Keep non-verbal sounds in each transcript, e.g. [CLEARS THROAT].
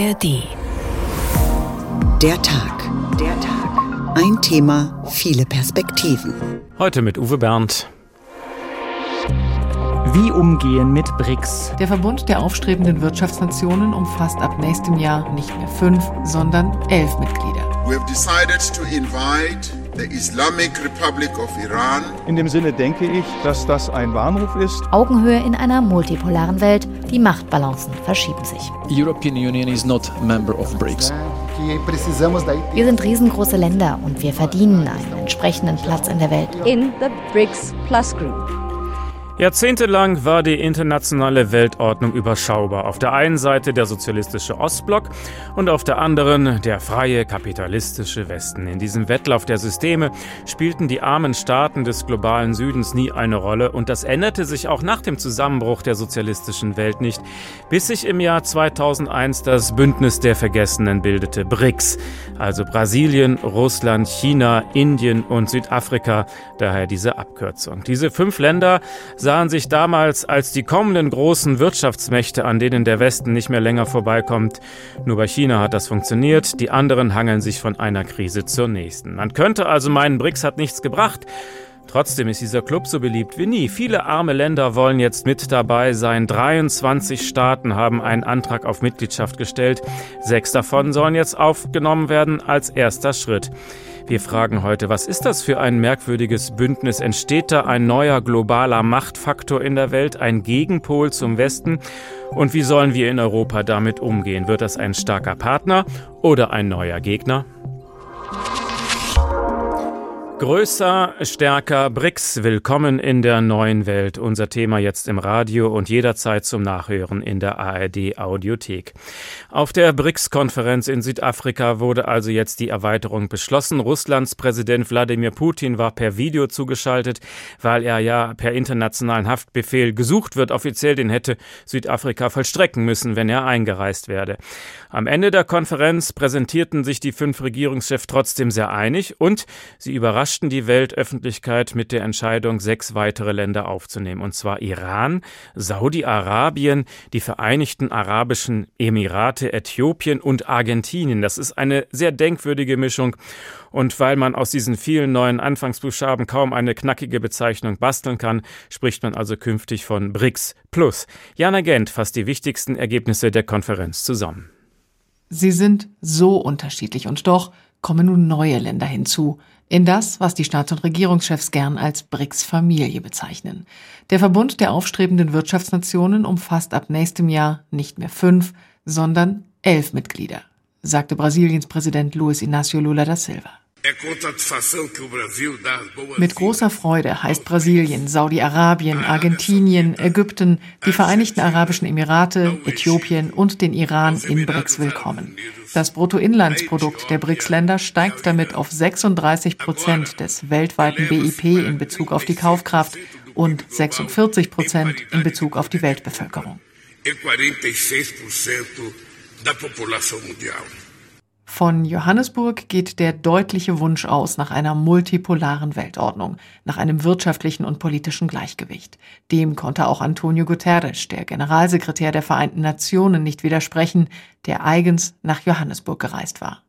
ARD. Der Tag. Der Tag. Ein Thema, viele Perspektiven. Heute mit Uwe Bernd. Wie umgehen mit BRICS? Der Verbund der aufstrebenden Wirtschaftsnationen umfasst ab nächstem Jahr nicht mehr fünf, sondern elf Mitglieder. We have decided to invite the Islamic Republic of Iran. In dem Sinne denke ich, dass das ein Warnruf ist. Augenhöhe in einer multipolaren Welt. Die Machtbalancen verschieben sich. European Union is not member of BRICS. Wir sind riesengroße Länder und wir verdienen einen entsprechenden Platz in der Welt. In the BRICS Plus Group. Jahrzehntelang war die internationale Weltordnung überschaubar. Auf der einen Seite der sozialistische Ostblock und auf der anderen der freie kapitalistische Westen. In diesem Wettlauf der Systeme spielten die armen Staaten des globalen Südens nie eine Rolle und das änderte sich auch nach dem Zusammenbruch der sozialistischen Welt nicht, bis sich im Jahr 2001 das Bündnis der Vergessenen bildete, BRICS, also Brasilien, Russland, China, Indien und Südafrika, daher diese Abkürzung. Diese fünf Länder sahen sich damals als die kommenden großen Wirtschaftsmächte, an denen der Westen nicht mehr länger vorbeikommt. Nur bei China hat das funktioniert, die anderen hangeln sich von einer Krise zur nächsten. Man könnte also meinen, BRICS hat nichts gebracht. Trotzdem ist dieser Club so beliebt wie nie. Viele arme Länder wollen jetzt mit dabei sein. 23 Staaten haben einen Antrag auf Mitgliedschaft gestellt. Sechs davon sollen jetzt aufgenommen werden als erster Schritt. Wir fragen heute, was ist das für ein merkwürdiges Bündnis? Entsteht da ein neuer globaler Machtfaktor in der Welt, ein Gegenpol zum Westen? Und wie sollen wir in Europa damit umgehen? Wird das ein starker Partner oder ein neuer Gegner? Größer, stärker, BRICS, willkommen in der neuen Welt. Unser Thema jetzt im Radio und jederzeit zum Nachhören in der ARD Audiothek. Auf der BRICS-Konferenz in Südafrika wurde also jetzt die Erweiterung beschlossen. Russlands Präsident Wladimir Putin war per Video zugeschaltet, weil er ja per internationalen Haftbefehl gesucht wird. Offiziell den hätte Südafrika vollstrecken müssen, wenn er eingereist werde. Am Ende der Konferenz präsentierten sich die fünf Regierungschefs trotzdem sehr einig und sie überraschten überraschten die Weltöffentlichkeit mit der Entscheidung, sechs weitere Länder aufzunehmen, und zwar Iran, Saudi-Arabien, die Vereinigten Arabischen Emirate, Äthiopien und Argentinien. Das ist eine sehr denkwürdige Mischung. Und weil man aus diesen vielen neuen Anfangsbuchstaben kaum eine knackige Bezeichnung basteln kann, spricht man also künftig von BRICS Plus. Jana Gent fasst die wichtigsten Ergebnisse der Konferenz zusammen. Sie sind so unterschiedlich und doch kommen nun neue Länder hinzu, in das, was die Staats- und Regierungschefs gern als BRICS-Familie bezeichnen. Der Verbund der aufstrebenden Wirtschaftsnationen umfasst ab nächstem Jahr nicht mehr fünf, sondern elf Mitglieder, sagte Brasiliens Präsident Luiz Inácio Lula da Silva. Mit großer Freude heißt Brasilien, Saudi-Arabien, Argentinien, Ägypten, die Vereinigten Arabischen Emirate, Äthiopien und den Iran in BRICS willkommen. Das Bruttoinlandsprodukt der BRICS-Länder steigt damit auf 36 Prozent des weltweiten BIP in Bezug auf die Kaufkraft und 46 Prozent in Bezug auf die Weltbevölkerung. Von Johannesburg geht der deutliche Wunsch aus nach einer multipolaren Weltordnung, nach einem wirtschaftlichen und politischen Gleichgewicht. Dem konnte auch Antonio Guterres, der Generalsekretär der Vereinten Nationen, nicht widersprechen, der eigens nach Johannesburg gereist war.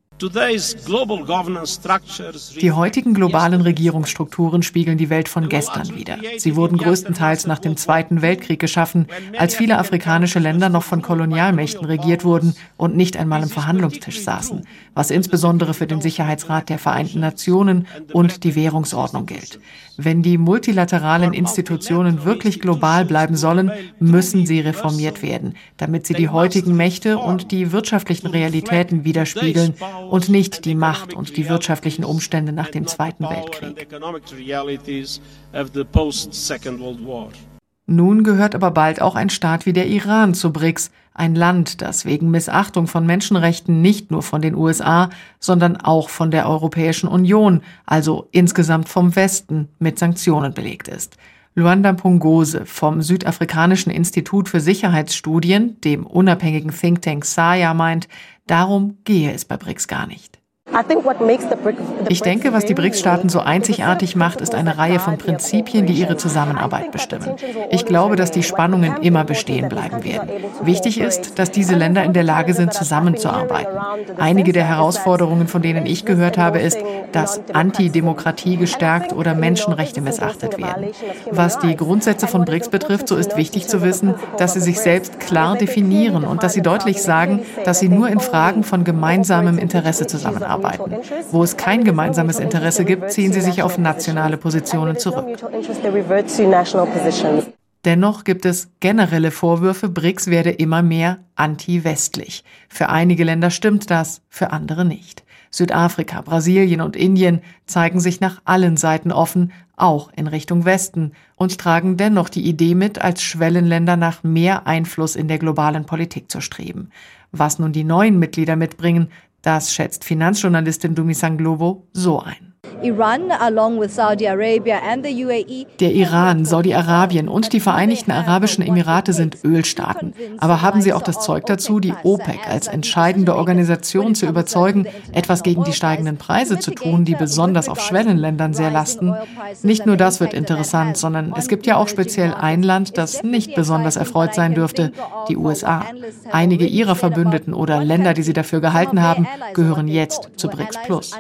Die heutigen globalen Regierungsstrukturen spiegeln die Welt von gestern wider. Sie wurden größtenteils nach dem Zweiten Weltkrieg geschaffen, als viele afrikanische Länder noch von Kolonialmächten regiert wurden und nicht einmal am Verhandlungstisch saßen, was insbesondere für den Sicherheitsrat der Vereinten Nationen und die Währungsordnung gilt. Wenn die multilateralen Institutionen wirklich global bleiben sollen, müssen sie reformiert werden, damit sie die heutigen Mächte und die wirtschaftlichen Realitäten widerspiegeln und nicht die Macht und die wirtschaftlichen Umstände nach dem Zweiten Weltkrieg. Nun gehört aber bald auch ein Staat wie der Iran zu BRICS, ein Land, das wegen Missachtung von Menschenrechten nicht nur von den USA, sondern auch von der Europäischen Union, also insgesamt vom Westen, mit Sanktionen belegt ist. Luanda Pungose vom Südafrikanischen Institut für Sicherheitsstudien, dem unabhängigen Think Tank SAYA, meint, darum gehe es bei BRICS gar nicht. Ich denke, was die BRICS-Staaten so einzigartig macht, ist eine Reihe von Prinzipien, die ihre Zusammenarbeit bestimmen. Ich glaube, dass die Spannungen immer bestehen bleiben werden. Wichtig ist, dass diese Länder in der Lage sind, zusammenzuarbeiten. Einige der Herausforderungen, von denen ich gehört habe, ist, dass Antidemokratie gestärkt oder Menschenrechte missachtet werden. Was die Grundsätze von BRICS betrifft, so ist wichtig zu wissen, dass sie sich selbst klar definieren und dass sie deutlich sagen, dass sie nur in Fragen von gemeinsamem Interesse zusammenarbeiten zusammenarbeiten. Wo es kein gemeinsames Interesse gibt, ziehen sie sich auf nationale Positionen zurück. Dennoch gibt es generelle Vorwürfe, BRICS werde immer mehr anti-westlich. Für einige Länder stimmt das, für andere nicht. Südafrika, Brasilien und Indien zeigen sich nach allen Seiten offen, auch in Richtung Westen, und tragen dennoch die Idee mit, als Schwellenländer nach mehr Einfluss in der globalen Politik zu streben. Was nun die neuen Mitglieder mitbringen, das schätzt Finanzjournalistin Dumi Sanglovo so ein. UAE, der Iran, Saudi-Arabien und die Vereinigten Arabischen Emirate sind Ölstaaten. Aber haben sie auch das Zeug dazu, die OPEC als entscheidende Organisation zu überzeugen, etwas gegen die steigenden Preise zu tun, die besonders auf Schwellenländern sehr lasten? Nicht nur das wird interessant, sondern es gibt ja auch speziell ein Land, das nicht besonders erfreut sein dürfte, die USA. Einige ihrer Verbündeten oder Länder, die sie dafür gehalten haben, gehören jetzt zu BRICS Plus.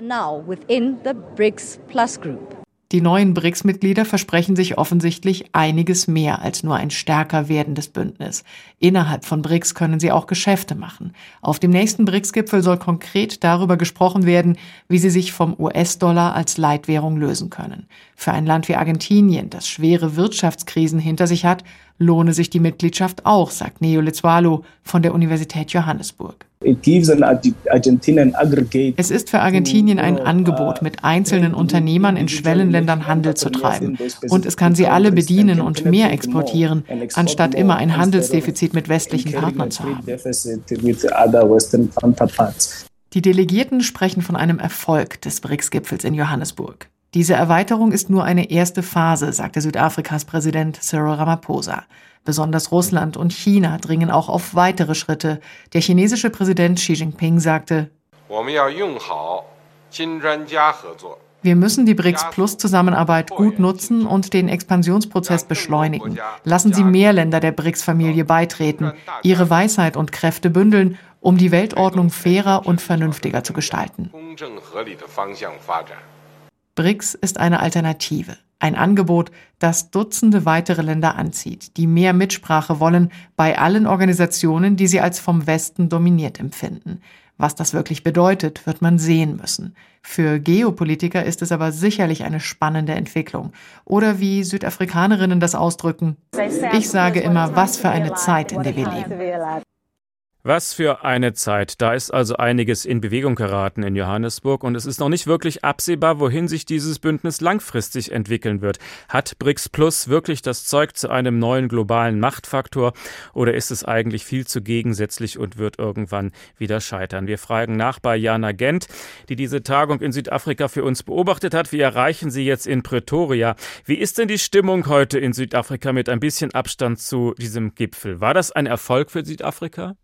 BRICS Plus Group. Die neuen BRICS-Mitglieder versprechen sich offensichtlich einiges mehr als nur ein stärker werdendes Bündnis. Innerhalb von BRICS können sie auch Geschäfte machen. Auf dem nächsten BRICS-Gipfel soll konkret darüber gesprochen werden, wie sie sich vom US-Dollar als Leitwährung lösen können. Für ein Land wie Argentinien, das schwere Wirtschaftskrisen hinter sich hat, lohne sich die Mitgliedschaft auch, sagt Neo Lezualo von der Universität Johannesburg. Es ist für Argentinien ein Angebot, mit einzelnen Unternehmern in Schwellenländern Handel zu treiben. Und es kann sie alle bedienen und mehr exportieren, anstatt immer ein Handelsdefizit mit westlichen Partnern zu haben. Die Delegierten sprechen von einem Erfolg des BRICS-Gipfels in Johannesburg. Diese Erweiterung ist nur eine erste Phase, sagte Südafrikas Präsident Cyril Ramaphosa. Besonders Russland und China dringen auch auf weitere Schritte. Der chinesische Präsident Xi Jinping sagte, wir müssen die BRICS-Plus-Zusammenarbeit gut nutzen und den Expansionsprozess beschleunigen. Lassen Sie mehr Länder der BRICS-Familie beitreten, ihre Weisheit und Kräfte bündeln, um die Weltordnung fairer und vernünftiger zu gestalten. BRICS ist eine Alternative, ein Angebot, das Dutzende weitere Länder anzieht, die mehr Mitsprache wollen bei allen Organisationen, die sie als vom Westen dominiert empfinden. Was das wirklich bedeutet, wird man sehen müssen. Für Geopolitiker ist es aber sicherlich eine spannende Entwicklung. Oder wie Südafrikanerinnen das ausdrücken, ich sage immer, was für eine Zeit, in der wir leben. Was für eine Zeit. Da ist also einiges in Bewegung geraten in Johannesburg und es ist noch nicht wirklich absehbar, wohin sich dieses Bündnis langfristig entwickeln wird. Hat BRICS Plus wirklich das Zeug zu einem neuen globalen Machtfaktor oder ist es eigentlich viel zu gegensätzlich und wird irgendwann wieder scheitern? Wir fragen nach bei Jana Gent, die diese Tagung in Südafrika für uns beobachtet hat. Wir erreichen sie jetzt in Pretoria. Wie ist denn die Stimmung heute in Südafrika mit ein bisschen Abstand zu diesem Gipfel? War das ein Erfolg für Südafrika?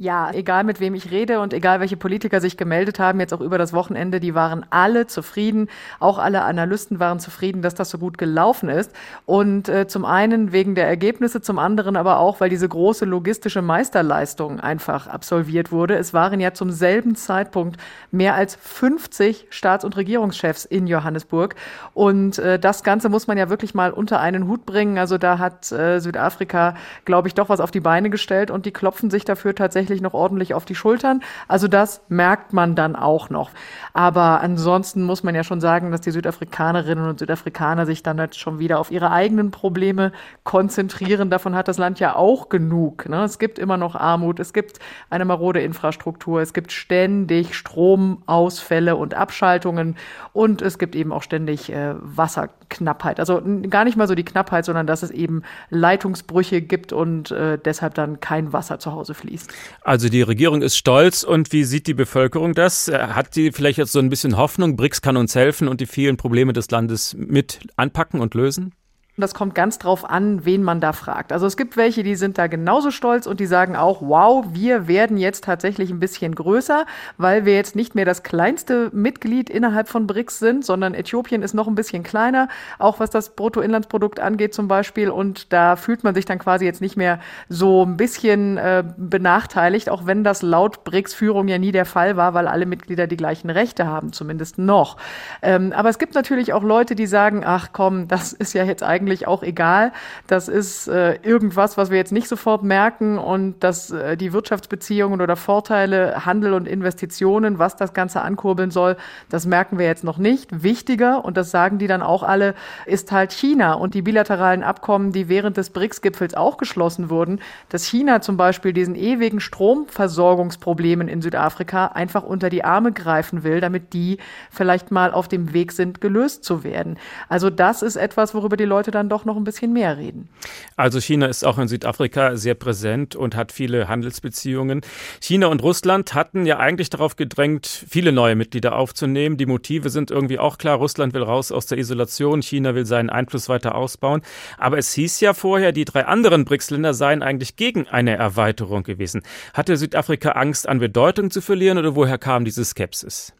Ja, egal mit wem ich rede und egal welche Politiker sich gemeldet haben, jetzt auch über das Wochenende, die waren alle zufrieden. Auch alle Analysten waren zufrieden, dass das so gut gelaufen ist. Und äh, zum einen wegen der Ergebnisse, zum anderen aber auch, weil diese große logistische Meisterleistung einfach absolviert wurde. Es waren ja zum selben Zeitpunkt mehr als 50 Staats- und Regierungschefs in Johannesburg. Und äh, das Ganze muss man ja wirklich mal unter einen Hut bringen. Also da hat äh, Südafrika, glaube ich, doch was auf die Beine gestellt und die klopfen sich dafür tatsächlich tatsächlich noch ordentlich auf die Schultern. Also das merkt man dann auch noch. Aber ansonsten muss man ja schon sagen, dass die Südafrikanerinnen und Südafrikaner sich dann jetzt schon wieder auf ihre eigenen Probleme konzentrieren. Davon hat das Land ja auch genug. Ne? Es gibt immer noch Armut, es gibt eine marode Infrastruktur, es gibt ständig Stromausfälle und Abschaltungen und es gibt eben auch ständig äh, Wasserknappheit. Also gar nicht mal so die Knappheit, sondern dass es eben Leitungsbrüche gibt und äh, deshalb dann kein Wasser zu Hause fließt. Also die Regierung ist stolz und wie sieht die Bevölkerung das? Äh, hat die vielleicht jetzt so ein bisschen Hoffnung, BRICS kann uns helfen und die vielen Probleme des Landes mit anpacken und lösen? Das kommt ganz drauf an, wen man da fragt. Also es gibt welche, die sind da genauso stolz und die sagen auch, wow, wir werden jetzt tatsächlich ein bisschen größer, weil wir jetzt nicht mehr das kleinste Mitglied innerhalb von BRICS sind, sondern Äthiopien ist noch ein bisschen kleiner, auch was das Bruttoinlandsprodukt angeht zum Beispiel. Und da fühlt man sich dann quasi jetzt nicht mehr so ein bisschen äh, benachteiligt, auch wenn das laut BRICS-Führung ja nie der Fall war, weil alle Mitglieder die gleichen Rechte haben, zumindest noch. Ähm, aber es gibt natürlich auch Leute, die sagen, ach komm, das ist ja jetzt eigentlich eigentlich auch egal. Das ist äh, irgendwas, was wir jetzt nicht sofort merken und dass äh, die Wirtschaftsbeziehungen oder Vorteile, Handel und Investitionen, was das Ganze ankurbeln soll, das merken wir jetzt noch nicht. Wichtiger, und das sagen die dann auch alle, ist halt China und die bilateralen Abkommen, die während des BRICS-Gipfels auch geschlossen wurden, dass China zum Beispiel diesen ewigen Stromversorgungsproblemen in Südafrika einfach unter die Arme greifen will, damit die vielleicht mal auf dem Weg sind, gelöst zu werden. Also das ist etwas, worüber die Leute dann doch noch ein bisschen mehr reden. Also China ist auch in Südafrika sehr präsent und hat viele Handelsbeziehungen. China und Russland hatten ja eigentlich darauf gedrängt, viele neue Mitglieder aufzunehmen. Die Motive sind irgendwie auch klar. Russland will raus aus der Isolation, China will seinen Einfluss weiter ausbauen. Aber es hieß ja vorher, die drei anderen BRICS-Länder seien eigentlich gegen eine Erweiterung gewesen. Hatte Südafrika Angst, an Bedeutung zu verlieren oder woher kam diese Skepsis?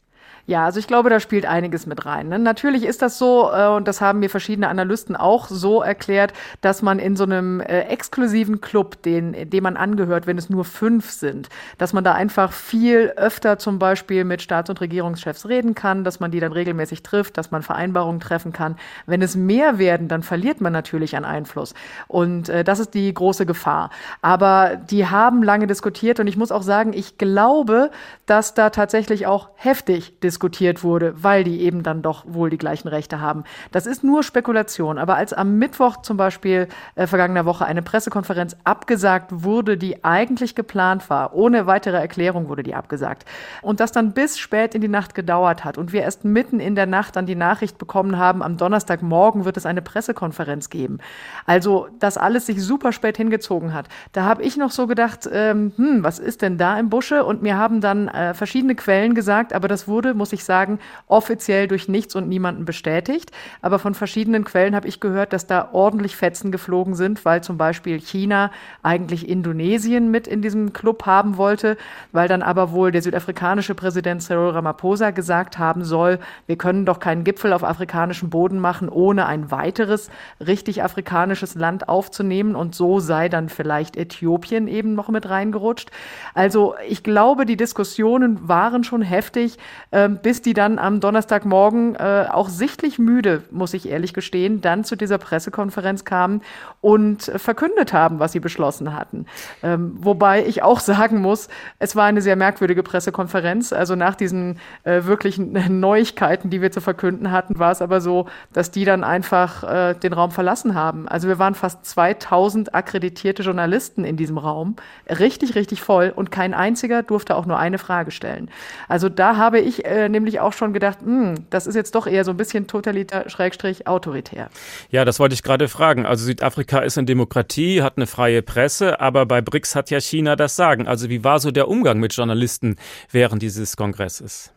Ja, also ich glaube, da spielt einiges mit rein. Ne? Natürlich ist das so, äh, und das haben mir verschiedene Analysten auch so erklärt, dass man in so einem äh, exklusiven Club, den, dem man angehört, wenn es nur fünf sind, dass man da einfach viel öfter zum Beispiel mit Staats- und Regierungschefs reden kann, dass man die dann regelmäßig trifft, dass man Vereinbarungen treffen kann. Wenn es mehr werden, dann verliert man natürlich an Einfluss. Und äh, das ist die große Gefahr. Aber die haben lange diskutiert und ich muss auch sagen, ich glaube, dass da tatsächlich auch heftig diskutiert diskutiert wurde, weil die eben dann doch wohl die gleichen Rechte haben. Das ist nur Spekulation. Aber als am Mittwoch zum Beispiel äh, vergangener Woche eine Pressekonferenz abgesagt wurde, die eigentlich geplant war, ohne weitere Erklärung wurde die abgesagt, und das dann bis spät in die Nacht gedauert hat und wir erst mitten in der Nacht dann die Nachricht bekommen haben, am Donnerstagmorgen wird es eine Pressekonferenz geben. Also, dass alles sich super spät hingezogen hat. Da habe ich noch so gedacht, ähm, hm, was ist denn da im Busche? Und mir haben dann äh, verschiedene Quellen gesagt, aber das wurde, muss muss ich sagen, offiziell durch nichts und niemanden bestätigt. Aber von verschiedenen Quellen habe ich gehört, dass da ordentlich Fetzen geflogen sind, weil zum Beispiel China eigentlich Indonesien mit in diesem Club haben wollte, weil dann aber wohl der südafrikanische Präsident Cyril Ramaphosa gesagt haben soll, wir können doch keinen Gipfel auf afrikanischem Boden machen, ohne ein weiteres richtig afrikanisches Land aufzunehmen. Und so sei dann vielleicht Äthiopien eben noch mit reingerutscht. Also ich glaube, die Diskussionen waren schon heftig. Ähm, bis die dann am Donnerstagmorgen äh, auch sichtlich müde, muss ich ehrlich gestehen, dann zu dieser Pressekonferenz kamen und verkündet haben, was sie beschlossen hatten. Ähm, wobei ich auch [LAUGHS] sagen muss, es war eine sehr merkwürdige Pressekonferenz. Also nach diesen äh, wirklichen [LAUGHS] Neuigkeiten, die wir zu verkünden hatten, war es aber so, dass die dann einfach äh, den Raum verlassen haben. Also wir waren fast 2000 akkreditierte Journalisten in diesem Raum, richtig, richtig voll und kein einziger durfte auch nur eine Frage stellen. Also da habe ich äh, nämlich auch schon gedacht, hm, das ist jetzt doch eher so ein bisschen totalitär, schrägstrich, autoritär. Ja, das wollte ich gerade fragen. Also Südafrika ist eine Demokratie, hat eine freie Presse, aber bei BRICS hat ja China das Sagen. Also wie war so der Umgang mit Journalisten während dieses Kongresses?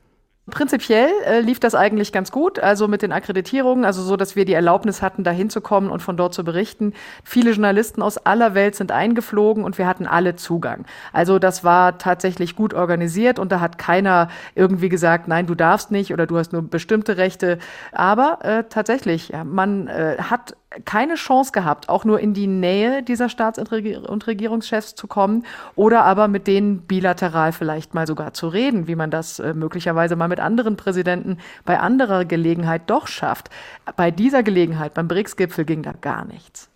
Prinzipiell äh, lief das eigentlich ganz gut, also mit den Akkreditierungen, also so, dass wir die Erlaubnis hatten, da hinzukommen und von dort zu berichten. Viele Journalisten aus aller Welt sind eingeflogen und wir hatten alle Zugang. Also das war tatsächlich gut organisiert und da hat keiner irgendwie gesagt, nein, du darfst nicht oder du hast nur bestimmte Rechte. Aber äh, tatsächlich, man äh, hat keine Chance gehabt, auch nur in die Nähe dieser Staats- und Regierungschefs zu kommen oder aber mit denen bilateral vielleicht mal sogar zu reden, wie man das äh, möglicherweise mal mit anderen Präsidenten bei anderer Gelegenheit doch schafft. Bei dieser Gelegenheit, beim BRICS-Gipfel, ging da gar nichts.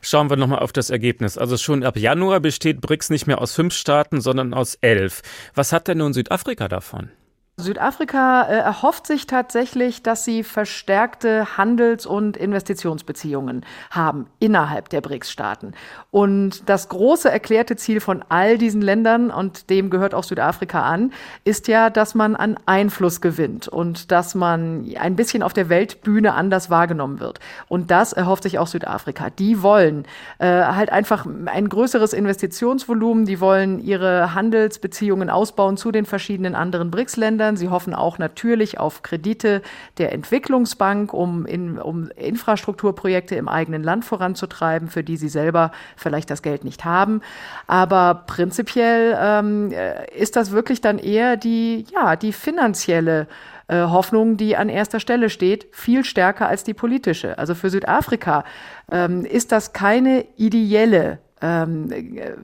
Schauen wir nochmal auf das Ergebnis. Also schon ab Januar besteht BRICS nicht mehr aus fünf Staaten, sondern aus elf. Was hat denn nun Südafrika davon? Südafrika äh, erhofft sich tatsächlich, dass sie verstärkte Handels- und Investitionsbeziehungen haben innerhalb der BRICS-Staaten. Und das große erklärte Ziel von all diesen Ländern, und dem gehört auch Südafrika an, ist ja, dass man an Einfluss gewinnt und dass man ein bisschen auf der Weltbühne anders wahrgenommen wird. Und das erhofft sich auch Südafrika. Die wollen äh, halt einfach ein größeres Investitionsvolumen, die wollen ihre Handelsbeziehungen ausbauen zu den verschiedenen anderen BRICS-Ländern Ländern. Sie hoffen auch natürlich auf Kredite der Entwicklungsbank, um, in, um Infrastrukturprojekte im eigenen Land voranzutreiben, für die sie selber vielleicht das Geld nicht haben. Aber prinzipiell ähm, ist das wirklich dann eher die, ja, die finanzielle äh, Hoffnung, die an erster Stelle steht, viel stärker als die politische. Also für Südafrika ähm, ist das keine ideelle ähm,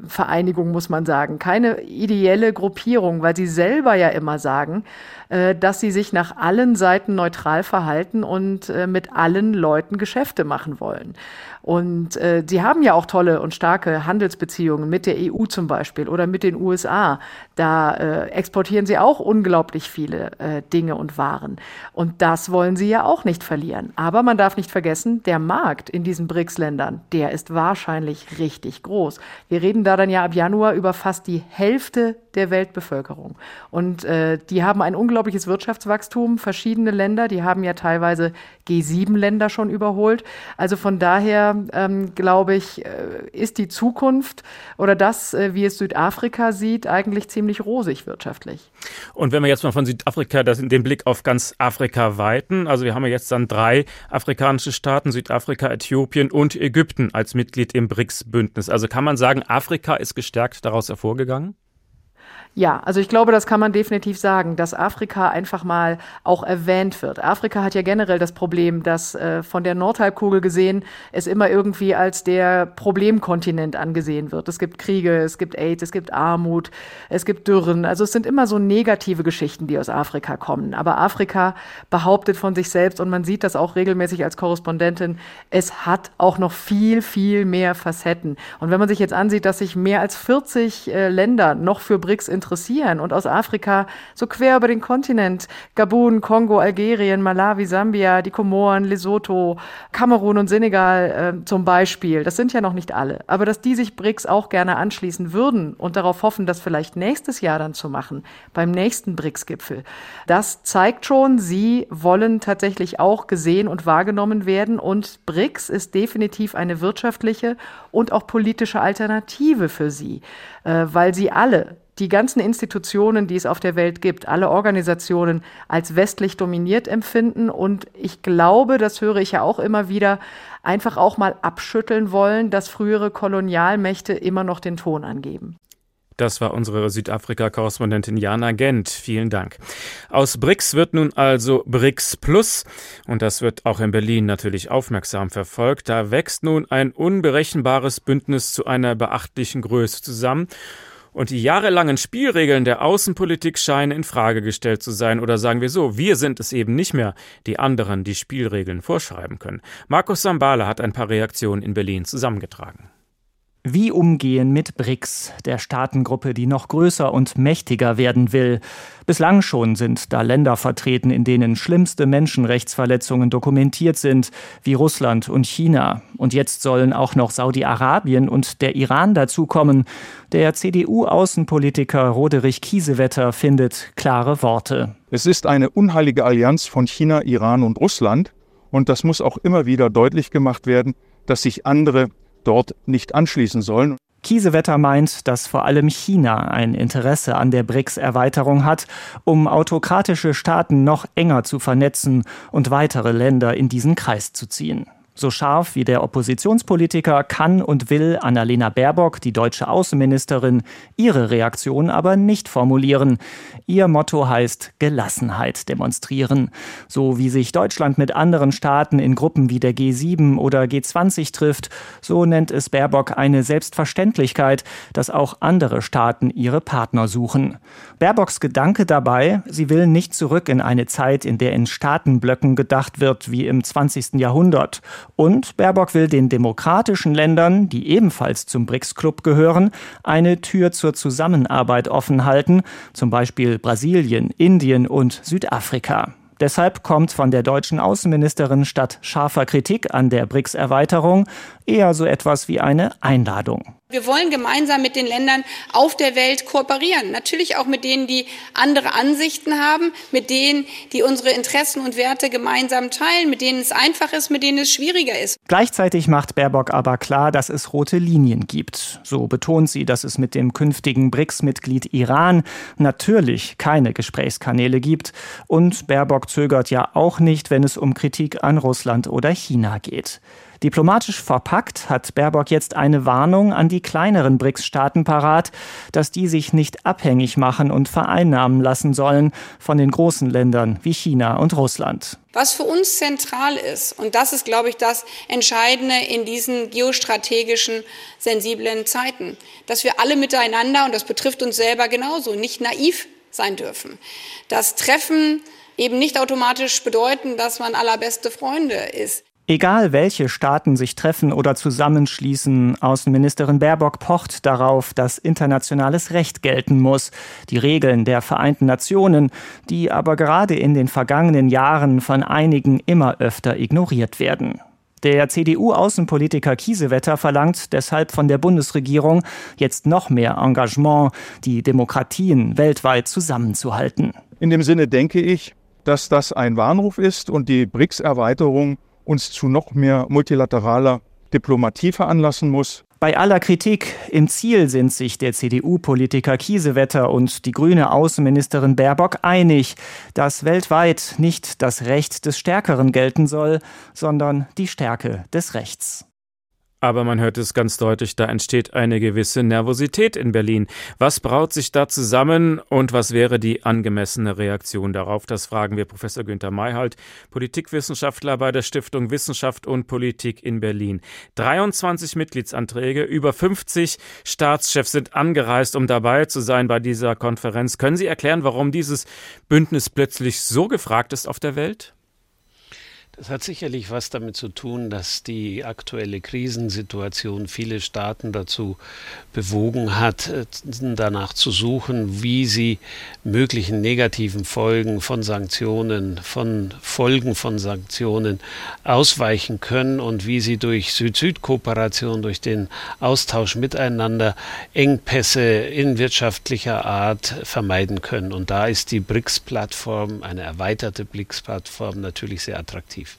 Vereinigung, muss man sagen, keine ideelle Gruppierung, weil sie selber ja immer sagen, äh, dass sie sich nach allen Seiten neutral verhalten und äh, mit allen Leuten Geschäfte machen wollen. Und äh, sie haben ja auch tolle und starke Handelsbeziehungen mit der EU zum Beispiel oder mit den USA. Da äh, exportieren sie auch unglaublich viele äh, Dinge und Waren. Und das wollen sie ja auch nicht verlieren. Aber man darf nicht vergessen, der Markt in diesen BRICS-Ländern, der ist wahrscheinlich richtig groß. Wir reden da dann ja ab Januar über fast die Hälfte der Weltbevölkerung. Und äh, die haben ein unglaubliches Wirtschaftswachstum. Verschiedene Länder, die haben ja teilweise G7-Länder schon überholt. Also von daher ähm, glaube ich, äh, ist die Zukunft oder das, äh, wie es Südafrika sieht, eigentlich ziemlich rosig wirtschaftlich. Und wenn wir jetzt mal von Südafrika das, den Blick auf ganz Afrika weiten, also wir haben ja jetzt dann drei afrikanische Staaten, Südafrika, Äthiopien und Ägypten als Mitglied im BRICS-Bündnis. Also kann man sagen, Afrika ist gestärkt daraus hervorgegangen? Ja, also ich glaube, das kann man definitiv sagen, dass Afrika einfach mal auch erwähnt wird. Afrika hat ja generell das Problem, dass äh, von der Nordhalbkugel gesehen es immer irgendwie als der Problemkontinent angesehen wird. Es gibt Kriege, es gibt AIDS, es gibt Armut, es gibt Dürren. Also es sind immer so negative Geschichten, die aus Afrika kommen. Aber Afrika behauptet von sich selbst und man sieht das auch regelmäßig als Korrespondentin, es hat auch noch viel, viel mehr Facetten. Und wenn man sich jetzt ansieht, dass sich mehr als 40 äh, Länder noch für BRICS interessieren und aus Afrika so quer über den Kontinent, Gabun, Kongo, Algerien, Malawi, Sambia, die Komoren, Lesotho, Kamerun und Senegal äh, zum Beispiel, das sind ja noch nicht alle, aber dass die sich BRICS auch gerne anschließen würden und darauf hoffen, das vielleicht nächstes Jahr dann zu machen, beim nächsten BRICS-Gipfel, das zeigt schon, sie wollen tatsächlich auch gesehen und wahrgenommen werden. Und BRICS ist definitiv eine wirtschaftliche und auch politische Alternative für sie, äh, weil sie alle die ganzen Institutionen, die es auf der Welt gibt, alle Organisationen als westlich dominiert empfinden. Und ich glaube, das höre ich ja auch immer wieder, einfach auch mal abschütteln wollen, dass frühere Kolonialmächte immer noch den Ton angeben. Das war unsere Südafrika-Korrespondentin Jana Gent. Vielen Dank. Aus BRICS wird nun also BRICS Plus. Und das wird auch in Berlin natürlich aufmerksam verfolgt. Da wächst nun ein unberechenbares Bündnis zu einer beachtlichen Größe zusammen. Und die jahrelangen Spielregeln der Außenpolitik scheinen in Frage gestellt zu sein. Oder sagen wir so, wir sind es eben nicht mehr, die anderen die Spielregeln vorschreiben können. Markus Sambala hat ein paar Reaktionen in Berlin zusammengetragen. Wie umgehen mit BRICS, der Staatengruppe, die noch größer und mächtiger werden will? Bislang schon sind da Länder vertreten, in denen schlimmste Menschenrechtsverletzungen dokumentiert sind, wie Russland und China. Und jetzt sollen auch noch Saudi-Arabien und der Iran dazukommen. Der CDU-Außenpolitiker Roderich Kiesewetter findet klare Worte. Es ist eine unheilige Allianz von China, Iran und Russland. Und das muss auch immer wieder deutlich gemacht werden, dass sich andere dort nicht anschließen sollen. Kiesewetter meint, dass vor allem China ein Interesse an der BRICS-Erweiterung hat, um autokratische Staaten noch enger zu vernetzen und weitere Länder in diesen Kreis zu ziehen. So scharf wie der Oppositionspolitiker kann und will Annalena Baerbock, die deutsche Außenministerin, ihre Reaktion aber nicht formulieren. Ihr Motto heißt Gelassenheit demonstrieren. So wie sich Deutschland mit anderen Staaten in Gruppen wie der G7 oder G20 trifft, so nennt es Baerbock eine Selbstverständlichkeit, dass auch andere Staaten ihre Partner suchen. Baerbocks Gedanke dabei, sie will nicht zurück in eine Zeit, in der in Staatenblöcken gedacht wird wie im 20. Jahrhundert und Baerbock will den demokratischen Ländern, die ebenfalls zum BRICS-Club gehören, eine Tür zur Zusammenarbeit offen halten, zum Beispiel Brasilien, Indien und Südafrika. Deshalb kommt von der deutschen Außenministerin statt scharfer Kritik an der BRICS-Erweiterung eher so etwas wie eine Einladung. Wir wollen gemeinsam mit den Ländern auf der Welt kooperieren. Natürlich auch mit denen, die andere Ansichten haben, mit denen, die unsere Interessen und Werte gemeinsam teilen, mit denen es einfach ist, mit denen es schwieriger ist. Gleichzeitig macht Baerbock aber klar, dass es rote Linien gibt. So betont sie, dass es mit dem künftigen BRICS-Mitglied Iran natürlich keine Gesprächskanäle gibt. Und Baerbock zögert ja auch nicht, wenn es um Kritik an Russland oder China geht. Diplomatisch verpackt hat Baerbock jetzt eine Warnung an die kleineren BRICS-Staaten parat, dass die sich nicht abhängig machen und vereinnahmen lassen sollen von den großen Ländern wie China und Russland. Was für uns zentral ist, und das ist, glaube ich, das Entscheidende in diesen geostrategischen, sensiblen Zeiten, dass wir alle miteinander, und das betrifft uns selber genauso, nicht naiv sein dürfen. Das Treffen eben nicht automatisch bedeuten, dass man allerbeste Freunde ist. Egal welche Staaten sich treffen oder zusammenschließen, Außenministerin Baerbock pocht darauf, dass internationales Recht gelten muss, die Regeln der Vereinten Nationen, die aber gerade in den vergangenen Jahren von einigen immer öfter ignoriert werden. Der CDU-Außenpolitiker Kiesewetter verlangt deshalb von der Bundesregierung jetzt noch mehr Engagement, die Demokratien weltweit zusammenzuhalten. In dem Sinne denke ich, dass das ein Warnruf ist und die BRICS-Erweiterung uns zu noch mehr multilateraler Diplomatie veranlassen muss. Bei aller Kritik im Ziel sind sich der CDU-Politiker Kiesewetter und die grüne Außenministerin Baerbock einig, dass weltweit nicht das Recht des Stärkeren gelten soll, sondern die Stärke des Rechts. Aber man hört es ganz deutlich, da entsteht eine gewisse Nervosität in Berlin. Was braut sich da zusammen und was wäre die angemessene Reaktion darauf? Das fragen wir Professor Günther Mayhalt, Politikwissenschaftler bei der Stiftung Wissenschaft und Politik in Berlin. 23 Mitgliedsanträge, über 50 Staatschefs sind angereist, um dabei zu sein bei dieser Konferenz. Können Sie erklären, warum dieses Bündnis plötzlich so gefragt ist auf der Welt? Das hat sicherlich was damit zu tun, dass die aktuelle Krisensituation viele Staaten dazu bewogen hat, äh, danach zu suchen, wie sie möglichen negativen Folgen von Sanktionen, von Folgen von Sanktionen ausweichen können und wie sie durch Süd-Süd-Kooperation, durch den Austausch miteinander Engpässe in wirtschaftlicher Art vermeiden können. Und da ist die BRICS-Plattform, eine erweiterte BRICS-Plattform, natürlich sehr attraktiv.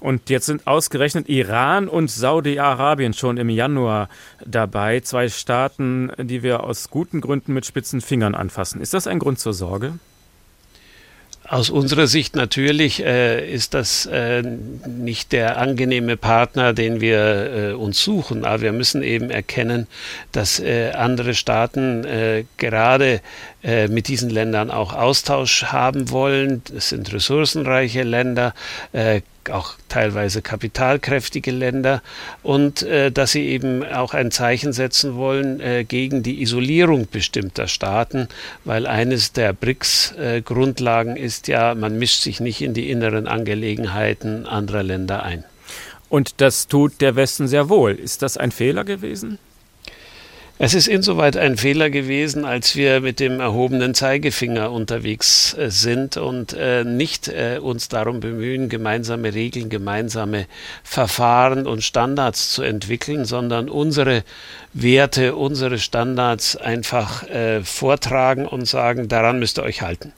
Und jetzt sind ausgerechnet Iran und Saudi-Arabien schon im Januar dabei. Zwei Staaten, die wir aus guten Gründen mit spitzen Fingern anfassen. Ist das ein Grund zur Sorge? Aus unserer Sicht natürlich äh, ist das äh, nicht der angenehme Partner, den wir äh, uns suchen, aber wir müssen eben erkennen, dass äh, andere Staaten äh, gerade äh, mit diesen Ländern auch Austausch haben wollen. Es sind ressourcenreiche Länder, auch teilweise kapitalkräftige Länder und äh, dass sie eben auch ein Zeichen setzen wollen äh, gegen die Isolierung bestimmter Staaten, weil eines der BRICS-Grundlagen äh, ist ja, man mischt sich nicht in die inneren Angelegenheiten anderer Länder ein. Und das tut der Westen sehr wohl. Ist das ein Fehler gewesen? Es ist insoweit ein Fehler gewesen, als wir mit dem erhobenen Zeigefinger unterwegs äh, sind und äh, nicht äh, uns darum bemühen, gemeinsame Regeln, gemeinsame Verfahren und Standards zu entwickeln, sondern unsere Werte, unsere Standards einfach vortragen und sagen, daran müsst ihr euch halten.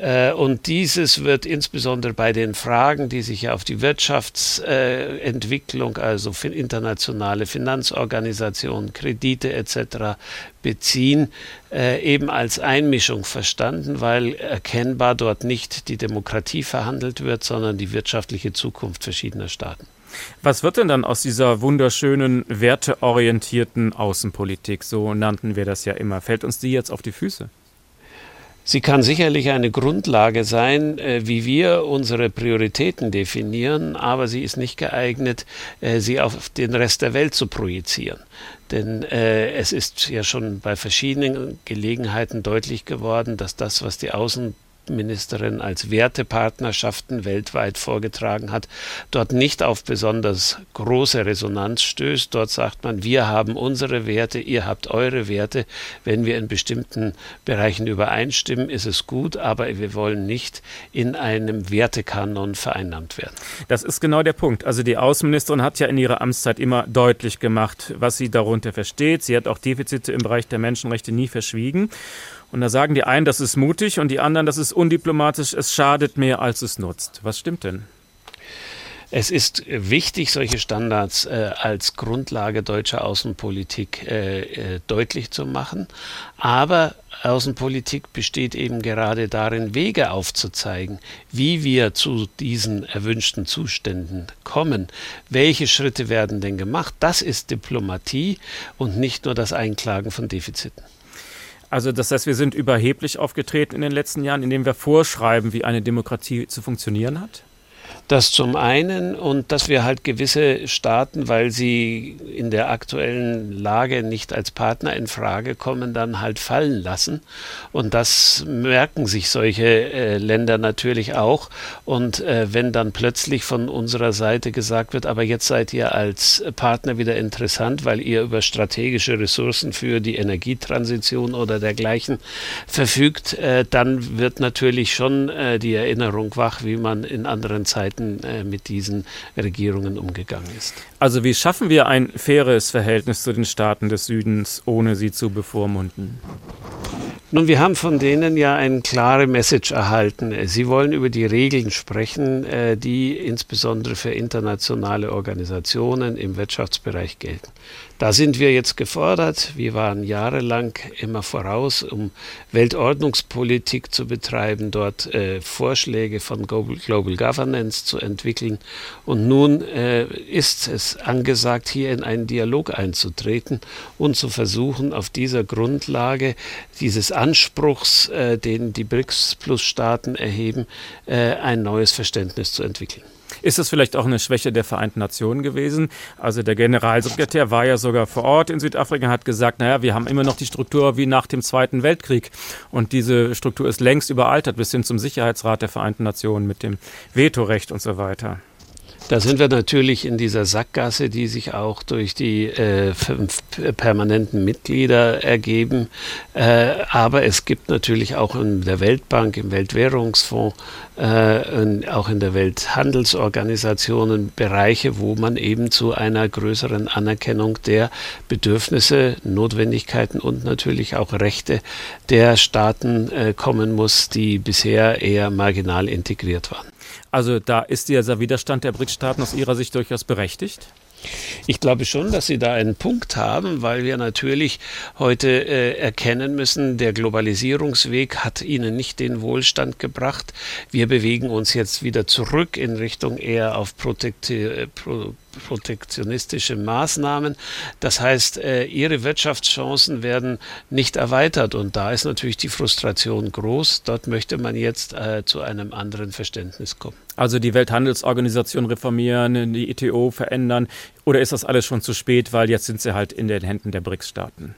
Äh, und dieses wird insbesondere bei den Fragen, die sich auf die Wirtschaftsentwicklung, also internationale Finanzorganisationen, Kredite etc. beziehen, äh, eben als Einmischung verstanden, weil erkennbar dort nicht die Demokratie verhandelt wird, sondern die wirtschaftliche Zukunft verschiedener Staaten. Was wird denn dann aus dieser wunderschönen, werteorientierten Außenpolitik? So nannten wir das ja immer. Fällt uns die jetzt auf die Füße? Sie kann sicherlich eine Grundlage sein, äh, wie wir unsere Prioritäten definieren, aber sie ist nicht geeignet, äh, sie auf den Rest der Welt zu projizieren. Denn äh, es ist ja schon bei verschiedenen Gelegenheiten deutlich geworden, dass das, was die Außen Ministerin als Wertepartnerschaften weltweit vorgetragen hat, dort nicht auf besonders große Resonanz stößt. Dort sagt man, wir haben unsere Werte, ihr habt eure Werte. Wenn wir in bestimmten Bereichen übereinstimmen, ist es gut, aber wir wollen nicht in einem Wertekanon vereinnahmt werden. Das ist genau der Punkt. Also die Außenministerin hat ja in ihrer Amtszeit immer deutlich gemacht, was sie darunter versteht. Sie hat auch Defizite im Bereich der Menschenrechte nie verschwiegen. Und da sagen die einen, das ist mutig und die anderen, das ist undiplomatisch, es schadet mehr, als es nutzt. Was stimmt denn? Es ist wichtig, solche Standards äh, als Grundlage deutscher Außenpolitik äh, äh, deutlich zu machen. Aber Außenpolitik besteht eben gerade darin, Wege aufzuzeigen, wie wir zu diesen erwünschten Zuständen kommen. Welche Schritte werden denn gemacht? Das ist Diplomatie und nicht nur das Einklagen von Defiziten. Also das heißt, wir sind überheblich aufgetreten in den letzten Jahren, indem wir vorschreiben, wie eine Demokratie zu funktionieren hat? Das zum einen und dass wir halt gewisse Staaten, weil sie in der aktuellen Lage nicht als Partner in Frage kommen, dann halt fallen lassen. Und das merken sich solche äh, Länder natürlich auch. Und äh, wenn dann plötzlich von unserer Seite gesagt wird, aber jetzt seid ihr als Partner wieder interessant, weil ihr über strategische Ressourcen für die Energietransition oder dergleichen verfügt, äh, dann wird natürlich schon äh, die Erinnerung wach, wie man in anderen Zeiten Zeiten äh, mit diesen Regierungen umgegangen ist. Also wie schaffen wir ein faires Verhältnis zu den Staaten des Südens, ohne sie zu bevormunden? Nun, wir haben von denen ja eine klare Message erhalten. Sie wollen über die Regeln sprechen, äh, die insbesondere für internationale Organisationen im Wirtschaftsbereich gelten. Da sind wir jetzt gefordert. Wir waren jahrelang immer voraus, um Weltordnungspolitik zu betreiben, dort äh, Vorschläge von Global, Global, Governance zu entwickeln. Und nun äh, ist es angesagt, hier in einen Dialog einzutreten und zu versuchen, auf dieser Grundlage dieses Anspruchs, äh, den die BRICS-Plus-Staaten erheben, äh, ein neues Verständnis zu entwickeln. Ist das vielleicht auch eine Schwäche der Vereinten Nationen gewesen? Also der Generalsekretär war ja sogar vor Ort in Südafrika und hat gesagt, naja, wir haben immer noch die Struktur wie nach dem Zweiten Weltkrieg. Und diese Struktur ist längst überaltert bis hin zum Sicherheitsrat der Vereinten Nationen mit dem Vetorecht und so weiter. Da sind wir natürlich in dieser Sackgasse, die sich auch durch die äh, fünf permanenten Mitglieder ergeben. Äh, aber es gibt natürlich auch in der Weltbank, im Weltwährungsfonds, äh, auch in der Welthandelsorganisation Bereiche, wo man eben zu einer größeren Anerkennung der Bedürfnisse, Notwendigkeiten und natürlich auch Rechte der Staaten äh, kommen muss, die bisher eher marginal integriert waren. Also da ist dieser Widerstand der BRICS-Staaten aus Ihrer Sicht durchaus berechtigt? Ich glaube schon, dass Sie da einen Punkt haben, weil wir natürlich heute äh, erkennen müssen, der Globalisierungsweg hat Ihnen nicht den Wohlstand gebracht. Wir bewegen uns jetzt wieder zurück in Richtung eher auf Protekti äh, Pro protektionistische Maßnahmen. Das heißt, äh, ihre Wirtschaftschancen werden nicht erweitert und da ist natürlich die Frustration groß. Dort möchte man jetzt äh, zu einem anderen Verständnis kommen. Also die Welthandelsorganisation reformieren, die ITO verändern oder ist das alles schon zu spät, weil jetzt sind sie halt in den Händen der BRICS-Staaten?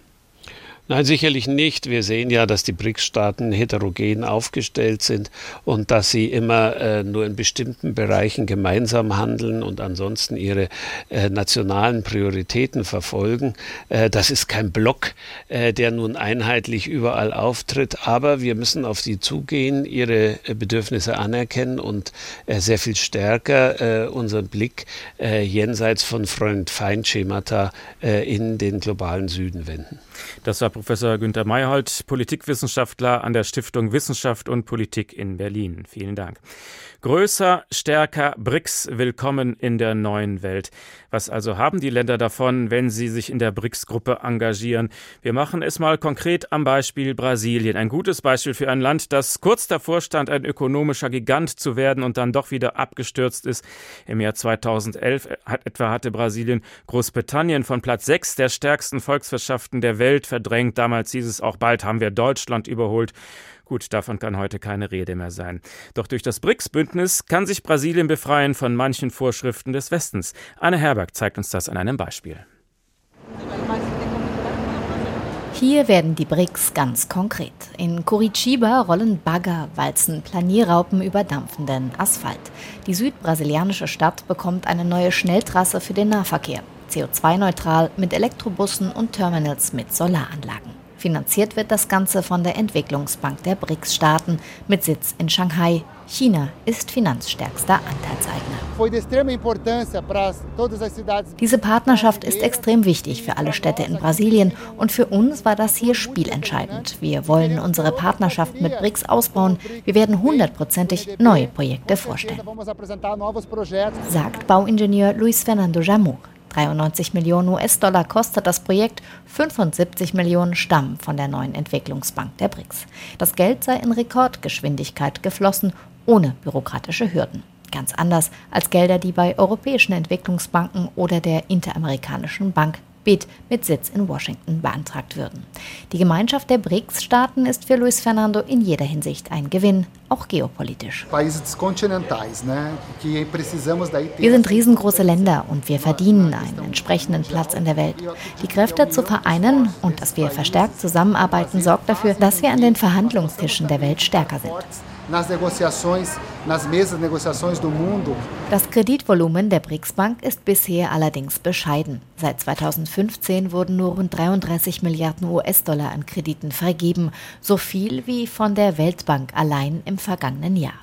Nein, sicherlich nicht. Wir sehen ja, dass die BRICS-Staaten heterogen aufgestellt sind und dass sie immer äh, nur in bestimmten Bereichen gemeinsam handeln und ansonsten ihre äh, nationalen Prioritäten verfolgen. Äh, das ist kein Block, äh, der nun einheitlich überall auftritt, aber wir müssen auf sie zugehen, ihre äh, Bedürfnisse anerkennen und äh, sehr viel stärker unseren Blick jenseits von Freund-Feind-Schemata in den globalen Süden wenden. Das war Professor Günter Mayhold, Politikwissenschaftler an der Stiftung Wissenschaft und Politik in Berlin. Vielen Dank. Größer, stärker, BRICS, willkommen in der neuen Welt. Was also haben die Länder davon, wenn sie sich in der BRICS-Gruppe engagieren? Wir machen es mal konkret am Beispiel Brasilien. Ein gutes Beispiel für ein Land, das kurz davor stand, ein ökonomischer Gigant zu werden und dann doch wieder abgestürzt ist. Im Jahr 2011 hat, etwa hatte Brasilien Großbritannien von Platz 6 der stärksten Volkswirtschaften der Welt verdrängt. Damals hieß es auch, bald haben wir Deutschland überholt. Gut, davon kann heute keine Rede mehr sein. Doch durch das BRICS-Bündnis kann sich Brasilien befreien von manchen Vorschriften des Westens. Anne Herberg zeigt uns das an einem Beispiel. Hier werden die BRICS ganz konkret. In Curitiba rollen Bagger, walzen Planierraupen über dampfenden Asphalt. Die südbrasilianische Stadt bekommt eine neue Schnelltrasse für den Nahverkehr. CO2-neutral mit Elektrobussen und Terminals mit Solaranlagen. Finanziert wird das Ganze von der Entwicklungsbank der BRICS-Staaten mit Sitz in Shanghai. China ist finanzstärkster Anteilseigner. Diese Partnerschaft ist extrem wichtig für alle Städte in Brasilien und für uns war das hier spielentscheidend. Wir wollen unsere Partnerschaft mit BRICS ausbauen. Wir werden hundertprozentig neue Projekte vorstellen, sagt Bauingenieur Luis Fernando Jamur. 93 Millionen US-Dollar kostet das Projekt, 75 Millionen stammen von der neuen Entwicklungsbank der BRICS. Das Geld sei in Rekordgeschwindigkeit geflossen, ohne bürokratische Hürden. Ganz anders als Gelder, die bei europäischen Entwicklungsbanken oder der Interamerikanischen Bank BID mit Sitz in Washington beantragt würden. Die Gemeinschaft der BRICS-Staaten ist für Luis Fernando in jeder Hinsicht ein Gewinn, auch geopolitisch. Wir sind riesengroße Länder und wir verdienen einen entsprechenden Platz in der Welt. Die Kräfte zu vereinen und dass wir verstärkt zusammenarbeiten, sorgt dafür, dass wir an den Verhandlungstischen der Welt stärker sind nas negociações, nas mesas negociações do mundo. Das Kreditvolumen der BRICS-Bank ist bisher allerdings bescheiden. Seit 2015 wurden nur rund 33 Milliarden US-Dollar an Krediten vergeben, so viel wie von der Weltbank allein im vergangenen Jahr.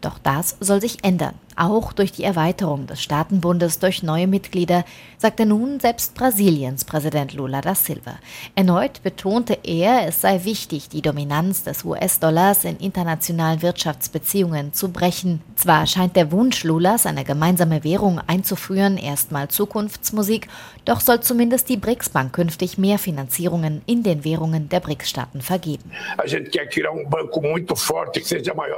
Doch das soll sich ändern, auch durch die Erweiterung des Staatenbundes durch neue Mitglieder, sagte nun selbst Brasiliens Präsident Lula da Silva. Erneut betonte er, es sei wichtig, die Dominanz des US-Dollars in internationalen Wirtschaftsbeziehungen zu brechen. Zwar scheint der Wunsch Lulas, eine gemeinsame Währung einzuführen, erstmal Zukunftsmusik, doch soll zumindest die BRICS-Bank künftig mehr Finanzierungen in den Währungen der BRICS-Staaten vergeben.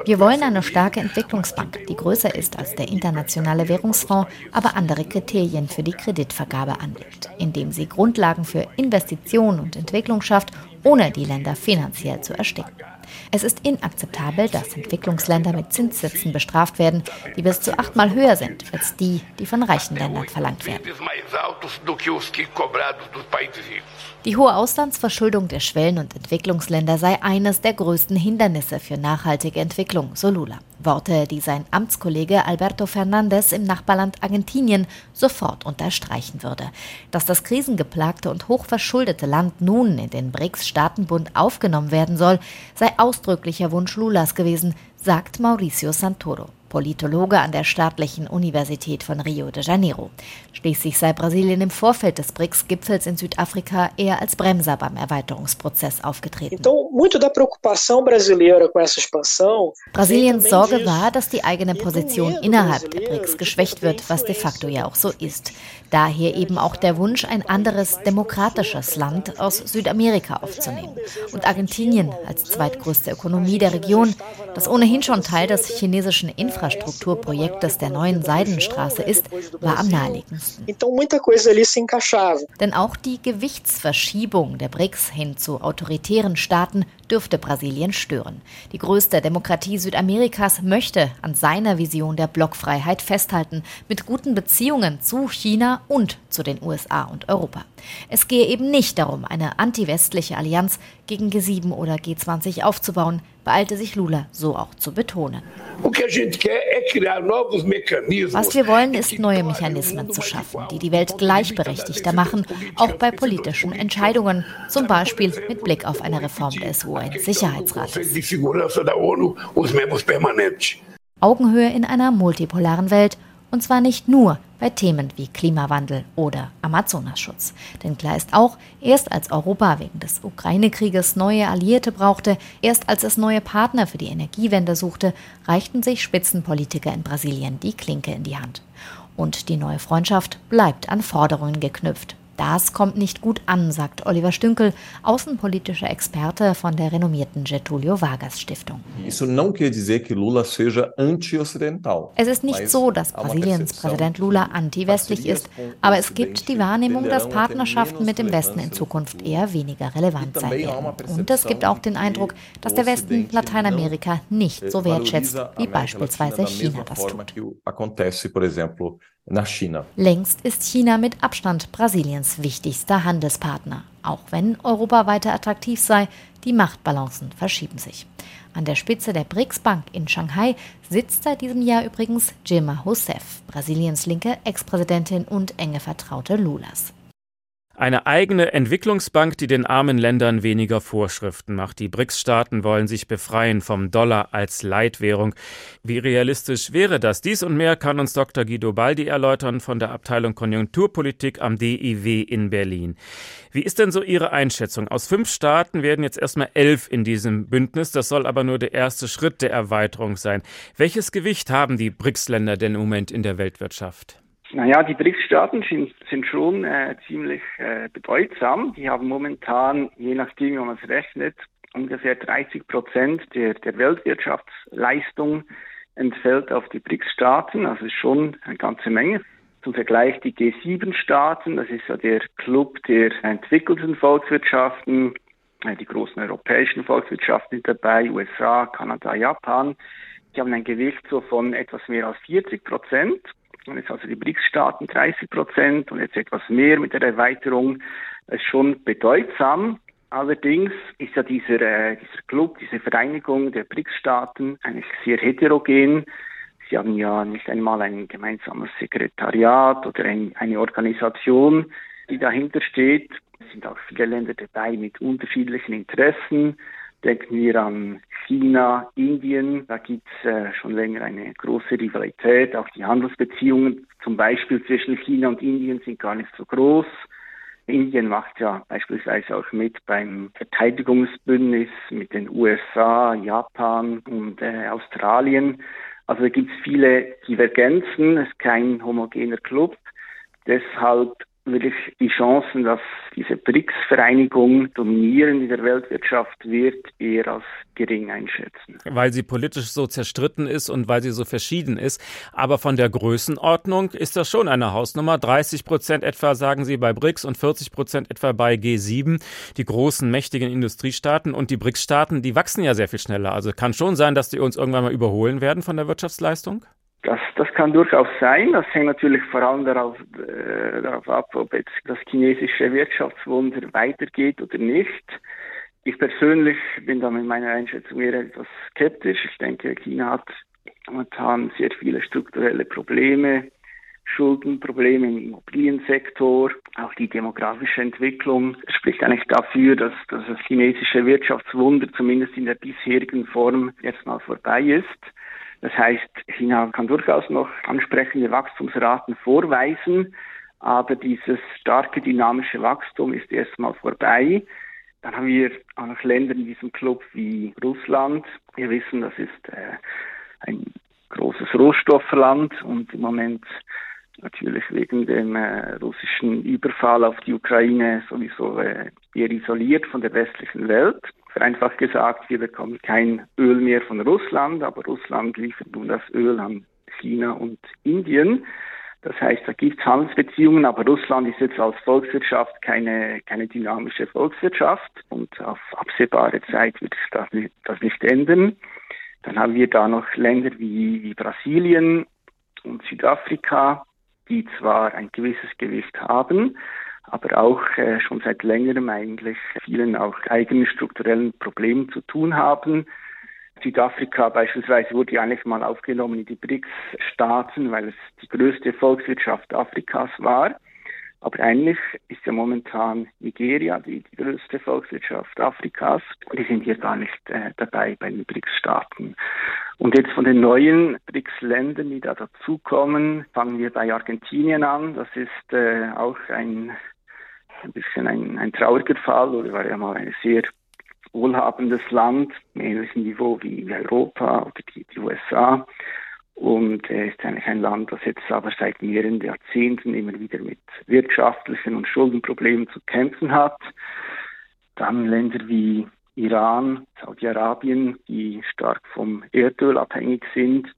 Wir wollen eine starke Entwicklungsbank, die größer ist als der Internationale Währungsfonds, aber andere Kriterien für die Kreditvergabe anlegt, indem sie Grundlagen für Investition und Entwicklung schafft, ohne die Länder finanziell zu ersticken. Es ist inakzeptabel, dass Entwicklungsländer mit Zinssätzen bestraft werden, die bis zu achtmal höher sind als die, die von reichen Ländern verlangt werden. Die hohe Auslandsverschuldung der Schwellen- und Entwicklungsländer sei eines der größten Hindernisse für nachhaltige Entwicklung, so Lula. Worte, die sein Amtskollege Alberto Fernandez im Nachbarland Argentinien sofort unterstreichen würde. Dass das krisengeplagte und hochverschuldete Land nun in den BRICS-Staatenbund aufgenommen werden soll, sei ausdrücklicher Wunsch Lulas gewesen, sagt Mauricio Santoro. Politologe an der Staatlichen Universität von Rio de Janeiro. Schließlich sei Brasilien im Vorfeld des BRICS-Gipfels in Südafrika eher als Bremser beim Erweiterungsprozess aufgetreten. Brasiliens Sorge war, dass die eigene Position innerhalb der BRICS geschwächt wird, was de facto ja auch so ist. Daher eben auch der Wunsch, ein anderes demokratisches Land aus Südamerika aufzunehmen. Und Argentinien als zweitgrößte Ökonomie der Region, das ohnehin schon Teil des chinesischen Infrastrukturprojektes der neuen Seidenstraße ist, war am naheliegendsten. Denn auch die Gewichtsverschiebung der BRICS hin zu autoritären Staaten dürfte Brasilien stören. Die größte Demokratie Südamerikas möchte an seiner Vision der Blockfreiheit festhalten, mit guten Beziehungen zu China und zu den USA und Europa. Es gehe eben nicht darum, eine antiwestliche Allianz gegen G7 oder G20 aufzubauen, beeilte sich Lula so auch zu betonen. Was wir wollen, ist neue Mechanismen zu schaffen, die die Welt gleichberechtigter machen, auch bei politischen Entscheidungen, zum Beispiel mit Blick auf eine Reform des UN-Sicherheitsrates. Augenhöhe in einer multipolaren Welt und zwar nicht nur bei Themen wie Klimawandel oder Amazonasschutz. Denn klar ist auch, erst als Europa wegen des Ukraine-Krieges neue Alliierte brauchte, erst als es neue Partner für die Energiewende suchte, reichten sich Spitzenpolitiker in Brasilien die Klinke in die Hand. Und die neue Freundschaft bleibt an Forderungen geknüpft. Das kommt nicht gut an, sagt Oliver Stünkel, außenpolitischer Experte von der renommierten Getulio Vargas Stiftung. Es ist nicht so, dass Brasiliens Präsident Lula anti-westlich ist, aber es gibt die Wahrnehmung, dass Partnerschaften mit dem Westen in Zukunft eher weniger relevant sein werden. Und es gibt auch den Eindruck, dass der Westen Lateinamerika nicht so wertschätzt, wie beispielsweise China das tut. Längst ist China mit Abstand Brasiliens wichtigster Handelspartner. Auch wenn Europa weiter attraktiv sei, die Machtbalancen verschieben sich. An der Spitze der BRICS-Bank in Shanghai sitzt seit diesem Jahr übrigens Dilma Rousseff, Brasiliens linke Ex-Präsidentin und enge Vertraute Lulas. Eine eigene Entwicklungsbank, die den armen Ländern weniger Vorschriften macht. Die BRICS-Staaten wollen sich befreien vom Dollar als Leitwährung. Wie realistisch wäre das? Dies und mehr kann uns Dr. Guido Baldi erläutern von der Abteilung Konjunkturpolitik am DIW in Berlin. Wie ist denn so Ihre Einschätzung? Aus fünf Staaten werden jetzt erstmal elf in diesem Bündnis. Das soll aber nur der erste Schritt der Erweiterung sein. Welches Gewicht haben die BRICS-Länder denn im Moment in der Weltwirtschaft? Naja, die BRICS-Staaten sind, sind, schon äh, ziemlich äh, bedeutsam. Die haben momentan, je nachdem, wie man es rechnet, ungefähr 30 Prozent der, der Weltwirtschaftsleistung entfällt auf die BRICS-Staaten. Also schon eine ganze Menge. Zum Vergleich die G7-Staaten, das ist ja der Club der entwickelten Volkswirtschaften, äh, die großen europäischen Volkswirtschaften sind dabei, USA, Kanada, Japan. Die haben ein Gewicht so von etwas mehr als 40 Prozent. Und jetzt also die BRICS-Staaten 30 Prozent und jetzt etwas mehr mit der Erweiterung. Ist schon bedeutsam. Allerdings ist ja dieser, äh, dieser Club, diese Vereinigung der BRICS-Staaten eigentlich sehr heterogen. Sie haben ja nicht einmal ein gemeinsames Sekretariat oder ein, eine Organisation, die dahinter steht. Es sind auch viele Länder dabei mit unterschiedlichen Interessen. Denken wir an China, Indien. Da gibt es äh, schon länger eine große Rivalität. Auch die Handelsbeziehungen zum Beispiel zwischen China und Indien sind gar nicht so groß. Indien macht ja beispielsweise auch mit beim Verteidigungsbündnis mit den USA, Japan und äh, Australien. Also da gibt es viele Divergenzen. Es ist kein homogener Club. Deshalb würde ich die Chancen, dass diese BRICS-Vereinigung dominierend in der Weltwirtschaft wird, eher als gering einschätzen. Weil sie politisch so zerstritten ist und weil sie so verschieden ist. Aber von der Größenordnung ist das schon eine Hausnummer. 30 Prozent etwa sagen Sie bei BRICS und 40 Prozent etwa bei G7, die großen, mächtigen Industriestaaten. Und die BRICS-Staaten, die wachsen ja sehr viel schneller. Also kann schon sein, dass die uns irgendwann mal überholen werden von der Wirtschaftsleistung? Das, das kann durchaus sein. Das hängt natürlich vor allem darauf, äh, darauf ab, ob jetzt das chinesische Wirtschaftswunder weitergeht oder nicht. Ich persönlich bin da mit meiner Einschätzung eher etwas skeptisch. Ich denke, China hat momentan sehr viele strukturelle Probleme, Schuldenprobleme im Immobiliensektor, auch die demografische Entwicklung spricht eigentlich dafür, dass, dass das chinesische Wirtschaftswunder zumindest in der bisherigen Form erstmal vorbei ist. Das heißt, China kann durchaus noch ansprechende Wachstumsraten vorweisen, aber dieses starke dynamische Wachstum ist erstmal vorbei. Dann haben wir auch noch Länder in diesem Club wie Russland. Wir wissen, das ist äh, ein großes Rohstoffland und im Moment natürlich wegen dem äh, russischen Überfall auf die Ukraine sowieso äh, eher isoliert von der westlichen Welt. Vereinfacht gesagt, wir bekommen kein Öl mehr von Russland, aber Russland liefert nun das Öl an China und Indien. Das heißt, da gibt es Handelsbeziehungen, aber Russland ist jetzt als Volkswirtschaft keine, keine dynamische Volkswirtschaft und auf absehbare Zeit wird das nicht, das nicht ändern. Dann haben wir da noch Länder wie, wie Brasilien und Südafrika, die zwar ein gewisses Gewicht haben, aber auch äh, schon seit längerem eigentlich vielen auch eigenen strukturellen Problemen zu tun haben. Südafrika beispielsweise wurde ja eigentlich mal aufgenommen in die BRICS-Staaten, weil es die größte Volkswirtschaft Afrikas war. Aber eigentlich ist ja momentan Nigeria die, die größte Volkswirtschaft Afrikas. Die sind hier gar nicht äh, dabei bei den BRICS-Staaten. Und jetzt von den neuen BRICS-Ländern, die da dazukommen, fangen wir bei Argentinien an. Das ist äh, auch ein ein bisschen ein, ein trauriger Fall oder war ja mal ein sehr wohlhabendes Land, ähnlichem Niveau wie Europa oder die, die USA. Und er ist eigentlich ein Land, das jetzt aber seit mehreren Jahrzehnten immer wieder mit wirtschaftlichen und Schuldenproblemen zu kämpfen hat. Dann Länder wie Iran, Saudi-Arabien, die stark vom Erdöl abhängig sind.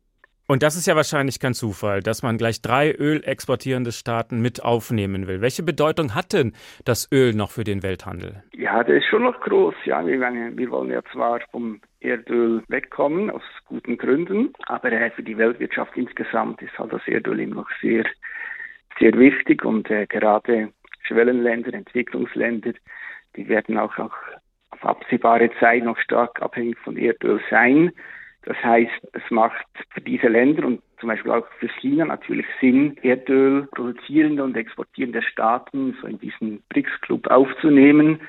Und das ist ja wahrscheinlich kein Zufall, dass man gleich drei ölexportierende Staaten mit aufnehmen will. Welche Bedeutung hat denn das Öl noch für den Welthandel? Ja, der ist schon noch groß. Ja, wir, wir wollen ja zwar vom Erdöl wegkommen, aus guten Gründen, aber äh, für die Weltwirtschaft insgesamt ist halt das Erdöl immer noch sehr, sehr wichtig und äh, gerade Schwellenländer, Entwicklungsländer, die werden auch, auch auf absehbare Zeit noch stark abhängig von Erdöl sein. Das heißt, es macht für diese Länder und zum Beispiel auch für China natürlich Sinn, Erdöl produzierende und exportierende Staaten so in diesen BRICS-Club aufzunehmen,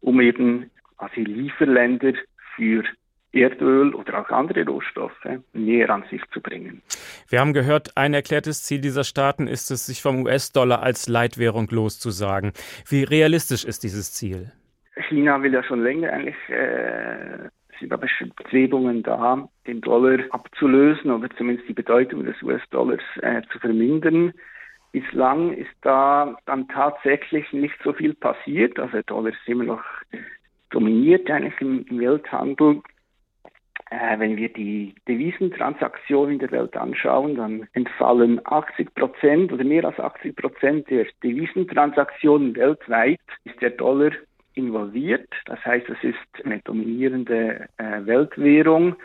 um eben quasi Lieferländer für Erdöl oder auch andere Rohstoffe näher an sich zu bringen. Wir haben gehört, ein erklärtes Ziel dieser Staaten ist es, sich vom US-Dollar als Leitwährung loszusagen. Wie realistisch ist dieses Ziel? China will ja schon länger eigentlich, äh, sind aber Bestrebungen da, den Dollar abzulösen oder zumindest die Bedeutung des US-Dollars äh, zu vermindern. Bislang ist da dann tatsächlich nicht so viel passiert. Also der Dollar ist immer noch dominiert eigentlich im, im Welthandel. Äh, wenn wir die Devisentransaktionen in der Welt anschauen, dann entfallen 80 Prozent oder mehr als 80 Prozent der Devisentransaktionen weltweit ist der Dollar involviert. Das heißt, es ist eine dominierende äh, Weltwährung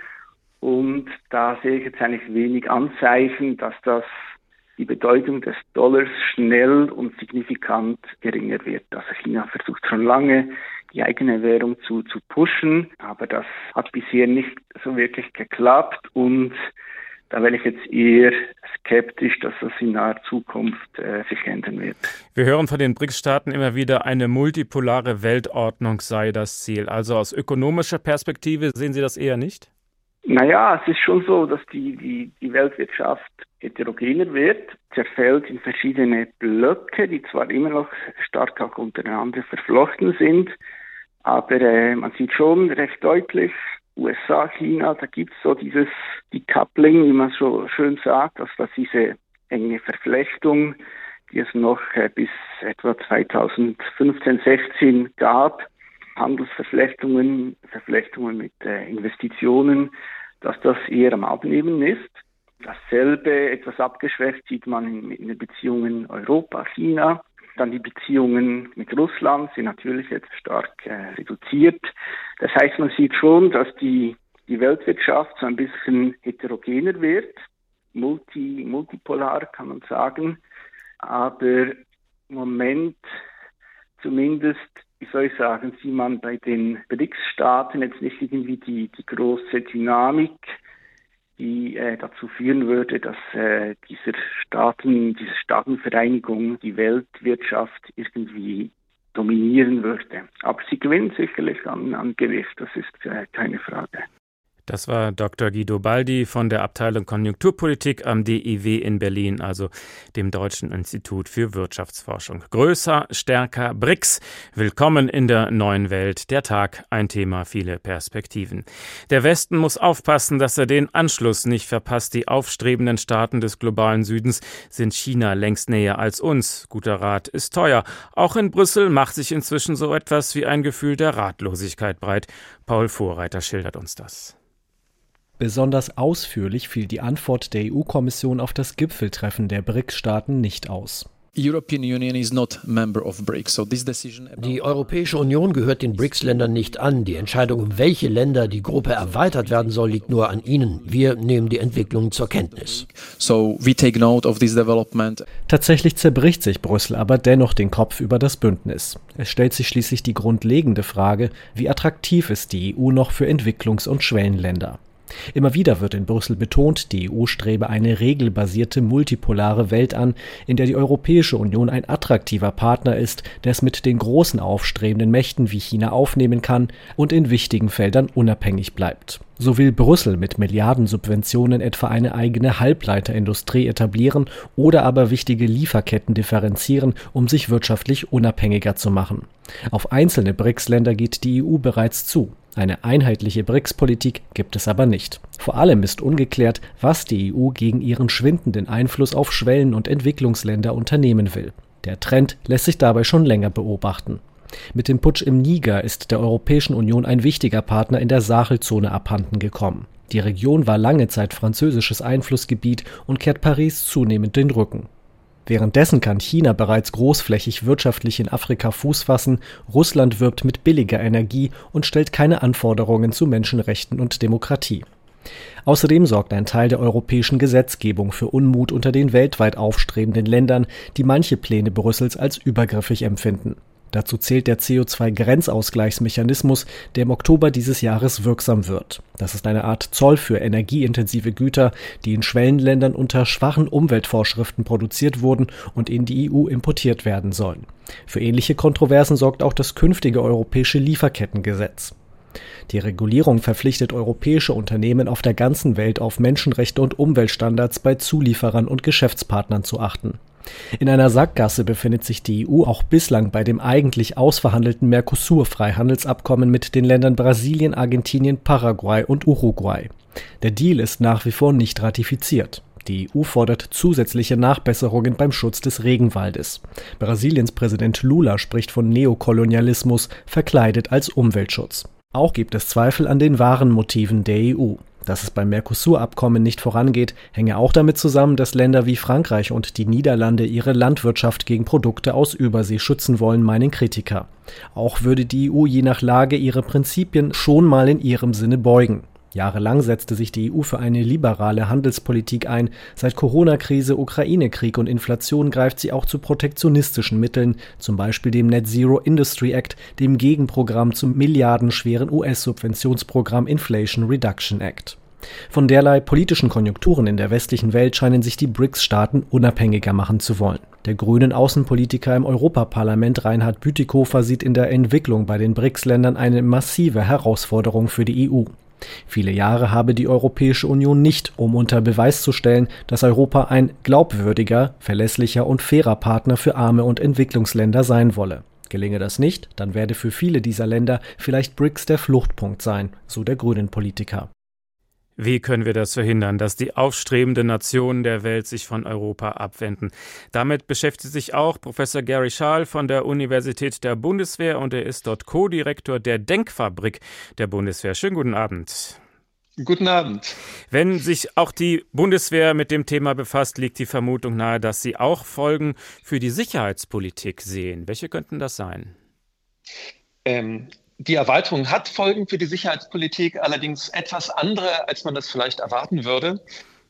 und da sehe ich jetzt eigentlich wenig Anzeichen, dass das die Bedeutung des Dollars schnell und signifikant geringer wird. Also China versucht schon lange, die eigene Währung zu, zu pushen, aber das hat bisher nicht so wirklich geklappt und da wäre ich jetzt eher skeptisch, dass das in naher Zukunft äh, sich ändern wird. Wir hören von den BRICS-Staaten immer wieder, eine multipolare Weltordnung sei das Ziel. Also aus ökonomischer Perspektive sehen Sie das eher nicht? Naja, es ist schon so, dass die, die, die Weltwirtschaft heterogener wird, zerfällt in verschiedene Blöcke, die zwar immer noch stark auch untereinander verflochten sind, aber äh, man sieht schon recht deutlich, USA, China, da gibt es so dieses Decoupling, wie man so schön sagt, dass das diese enge Verflechtung, die es noch äh, bis etwa 2015, 16 gab, Handelsverflechtungen, Verflechtungen mit äh, Investitionen, dass das eher am Abnehmen ist. Dasselbe, etwas abgeschwächt, sieht man in, in den Beziehungen Europa-China. Dann die Beziehungen mit Russland sind natürlich jetzt stark äh, reduziert. Das heißt, man sieht schon, dass die, die Weltwirtschaft so ein bisschen heterogener wird, multi, multipolar kann man sagen. Aber im Moment zumindest, wie soll ich sagen, sieht man bei den BRICS-Staaten jetzt nicht irgendwie die, die große Dynamik, die äh, dazu führen würde, dass äh, dieser Staaten, diese Staatenvereinigung die Weltwirtschaft irgendwie dominieren würde. Aber sie gewinnt sicherlich an, an Gewicht, das ist äh, keine Frage. Das war Dr. Guido Baldi von der Abteilung Konjunkturpolitik am DIW in Berlin, also dem Deutschen Institut für Wirtschaftsforschung. Größer, stärker, BRICS. Willkommen in der neuen Welt. Der Tag, ein Thema, viele Perspektiven. Der Westen muss aufpassen, dass er den Anschluss nicht verpasst. Die aufstrebenden Staaten des globalen Südens sind China längst näher als uns. Guter Rat ist teuer. Auch in Brüssel macht sich inzwischen so etwas wie ein Gefühl der Ratlosigkeit breit. Paul Vorreiter schildert uns das. Besonders ausführlich fiel die Antwort der EU-Kommission auf das Gipfeltreffen der BRICS-Staaten nicht aus. Die Europäische Union gehört den BRICS-Ländern nicht an. Die Entscheidung, um welche Länder die Gruppe erweitert werden soll, liegt nur an ihnen. Wir nehmen die Entwicklung zur Kenntnis. Tatsächlich zerbricht sich Brüssel aber dennoch den Kopf über das Bündnis. Es stellt sich schließlich die grundlegende Frage, wie attraktiv ist die EU noch für Entwicklungs- und Schwellenländer. Immer wieder wird in Brüssel betont, die EU strebe eine regelbasierte multipolare Welt an, in der die Europäische Union ein attraktiver Partner ist, der es mit den großen aufstrebenden Mächten wie China aufnehmen kann und in wichtigen Feldern unabhängig bleibt. So will Brüssel mit Milliardensubventionen etwa eine eigene Halbleiterindustrie etablieren oder aber wichtige Lieferketten differenzieren, um sich wirtschaftlich unabhängiger zu machen. Auf einzelne BRICS-Länder geht die EU bereits zu. Eine einheitliche BRICS-Politik gibt es aber nicht. Vor allem ist ungeklärt, was die EU gegen ihren schwindenden Einfluss auf Schwellen- und Entwicklungsländer unternehmen will. Der Trend lässt sich dabei schon länger beobachten. Mit dem Putsch im Niger ist der Europäischen Union ein wichtiger Partner in der Sahelzone abhanden gekommen. Die Region war lange Zeit französisches Einflussgebiet und kehrt Paris zunehmend den Rücken. Währenddessen kann China bereits großflächig wirtschaftlich in Afrika Fuß fassen, Russland wirbt mit billiger Energie und stellt keine Anforderungen zu Menschenrechten und Demokratie. Außerdem sorgt ein Teil der europäischen Gesetzgebung für Unmut unter den weltweit aufstrebenden Ländern, die manche Pläne Brüssels als übergriffig empfinden. Dazu zählt der CO2-Grenzausgleichsmechanismus, der im Oktober dieses Jahres wirksam wird. Das ist eine Art Zoll für energieintensive Güter, die in Schwellenländern unter schwachen Umweltvorschriften produziert wurden und in die EU importiert werden sollen. Für ähnliche Kontroversen sorgt auch das künftige europäische Lieferkettengesetz. Die Regulierung verpflichtet europäische Unternehmen auf der ganzen Welt auf Menschenrechte und Umweltstandards bei Zulieferern und Geschäftspartnern zu achten. In einer Sackgasse befindet sich die EU auch bislang bei dem eigentlich ausverhandelten Mercosur-Freihandelsabkommen mit den Ländern Brasilien, Argentinien, Paraguay und Uruguay. Der Deal ist nach wie vor nicht ratifiziert. Die EU fordert zusätzliche Nachbesserungen beim Schutz des Regenwaldes. Brasiliens Präsident Lula spricht von Neokolonialismus, verkleidet als Umweltschutz. Auch gibt es Zweifel an den wahren Motiven der EU. Dass es beim Mercosur-Abkommen nicht vorangeht, hänge auch damit zusammen, dass Länder wie Frankreich und die Niederlande ihre Landwirtschaft gegen Produkte aus Übersee schützen wollen, meinen Kritiker. Auch würde die EU je nach Lage ihre Prinzipien schon mal in ihrem Sinne beugen. Jahrelang setzte sich die EU für eine liberale Handelspolitik ein. Seit Corona-Krise, Ukraine-Krieg und Inflation greift sie auch zu protektionistischen Mitteln, zum Beispiel dem Net Zero Industry Act, dem Gegenprogramm zum milliardenschweren US-Subventionsprogramm Inflation Reduction Act. Von derlei politischen Konjunkturen in der westlichen Welt scheinen sich die BRICS-Staaten unabhängiger machen zu wollen. Der grünen Außenpolitiker im Europaparlament Reinhard Bütikofer sieht in der Entwicklung bei den BRICS-Ländern eine massive Herausforderung für die EU. Viele Jahre habe die Europäische Union nicht, um unter Beweis zu stellen, dass Europa ein glaubwürdiger, verlässlicher und fairer Partner für arme und Entwicklungsländer sein wolle. Gelinge das nicht, dann werde für viele dieser Länder vielleicht BRICS der Fluchtpunkt sein, so der grünen Politiker. Wie können wir das verhindern, dass die aufstrebenden Nationen der Welt sich von Europa abwenden? Damit beschäftigt sich auch Professor Gary Schaal von der Universität der Bundeswehr und er ist dort Co-Direktor der Denkfabrik der Bundeswehr. Schönen guten Abend. Guten Abend. Wenn sich auch die Bundeswehr mit dem Thema befasst, liegt die Vermutung nahe, dass Sie auch Folgen für die Sicherheitspolitik sehen. Welche könnten das sein? Ähm, die Erweiterung hat Folgen für die Sicherheitspolitik, allerdings etwas andere, als man das vielleicht erwarten würde.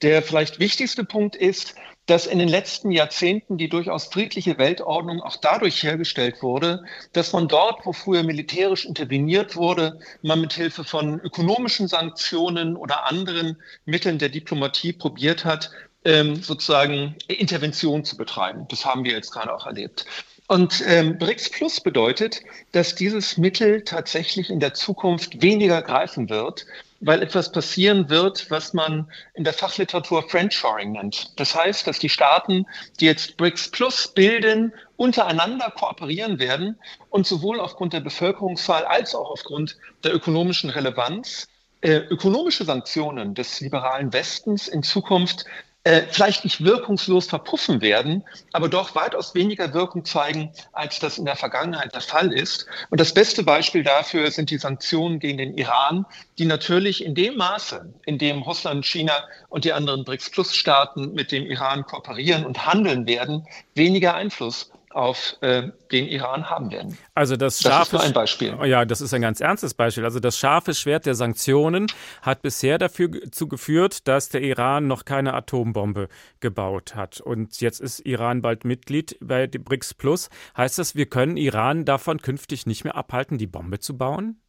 Der vielleicht wichtigste Punkt ist, dass in den letzten Jahrzehnten die durchaus friedliche Weltordnung auch dadurch hergestellt wurde, dass man dort, wo früher militärisch interveniert wurde, man mit Hilfe von ökonomischen Sanktionen oder anderen Mitteln der Diplomatie probiert hat, ähm, sozusagen Intervention zu betreiben. Das haben wir jetzt gerade auch erlebt. Und ähm, BRICS Plus bedeutet, dass dieses Mittel tatsächlich in der Zukunft weniger greifen wird, weil etwas passieren wird, was man in der Fachliteratur Friendshoring nennt. Das heißt, dass die Staaten, die jetzt BRICS Plus bilden, untereinander kooperieren werden und sowohl aufgrund der Bevölkerungszahl als auch aufgrund der ökonomischen Relevanz äh, ökonomische Sanktionen des liberalen Westens in Zukunft äh, vielleicht nicht wirkungslos verpuffen werden, aber doch weitaus weniger Wirkung zeigen, als das in der Vergangenheit der Fall ist. Und das beste Beispiel dafür sind die Sanktionen gegen den Iran, die natürlich in dem Maße, in dem Russland, China und die anderen BRICS-Plus-Staaten mit dem Iran kooperieren und handeln werden, weniger Einfluss auf äh, den Iran haben werden. Also das, scharfe, das ist nur ein Beispiel. Ja, das ist ein ganz ernstes Beispiel. Also das scharfe Schwert der Sanktionen hat bisher dafür zu geführt, dass der Iran noch keine Atombombe gebaut hat. Und jetzt ist Iran bald Mitglied bei BRICS Plus. Heißt das, wir können Iran davon künftig nicht mehr abhalten, die Bombe zu bauen?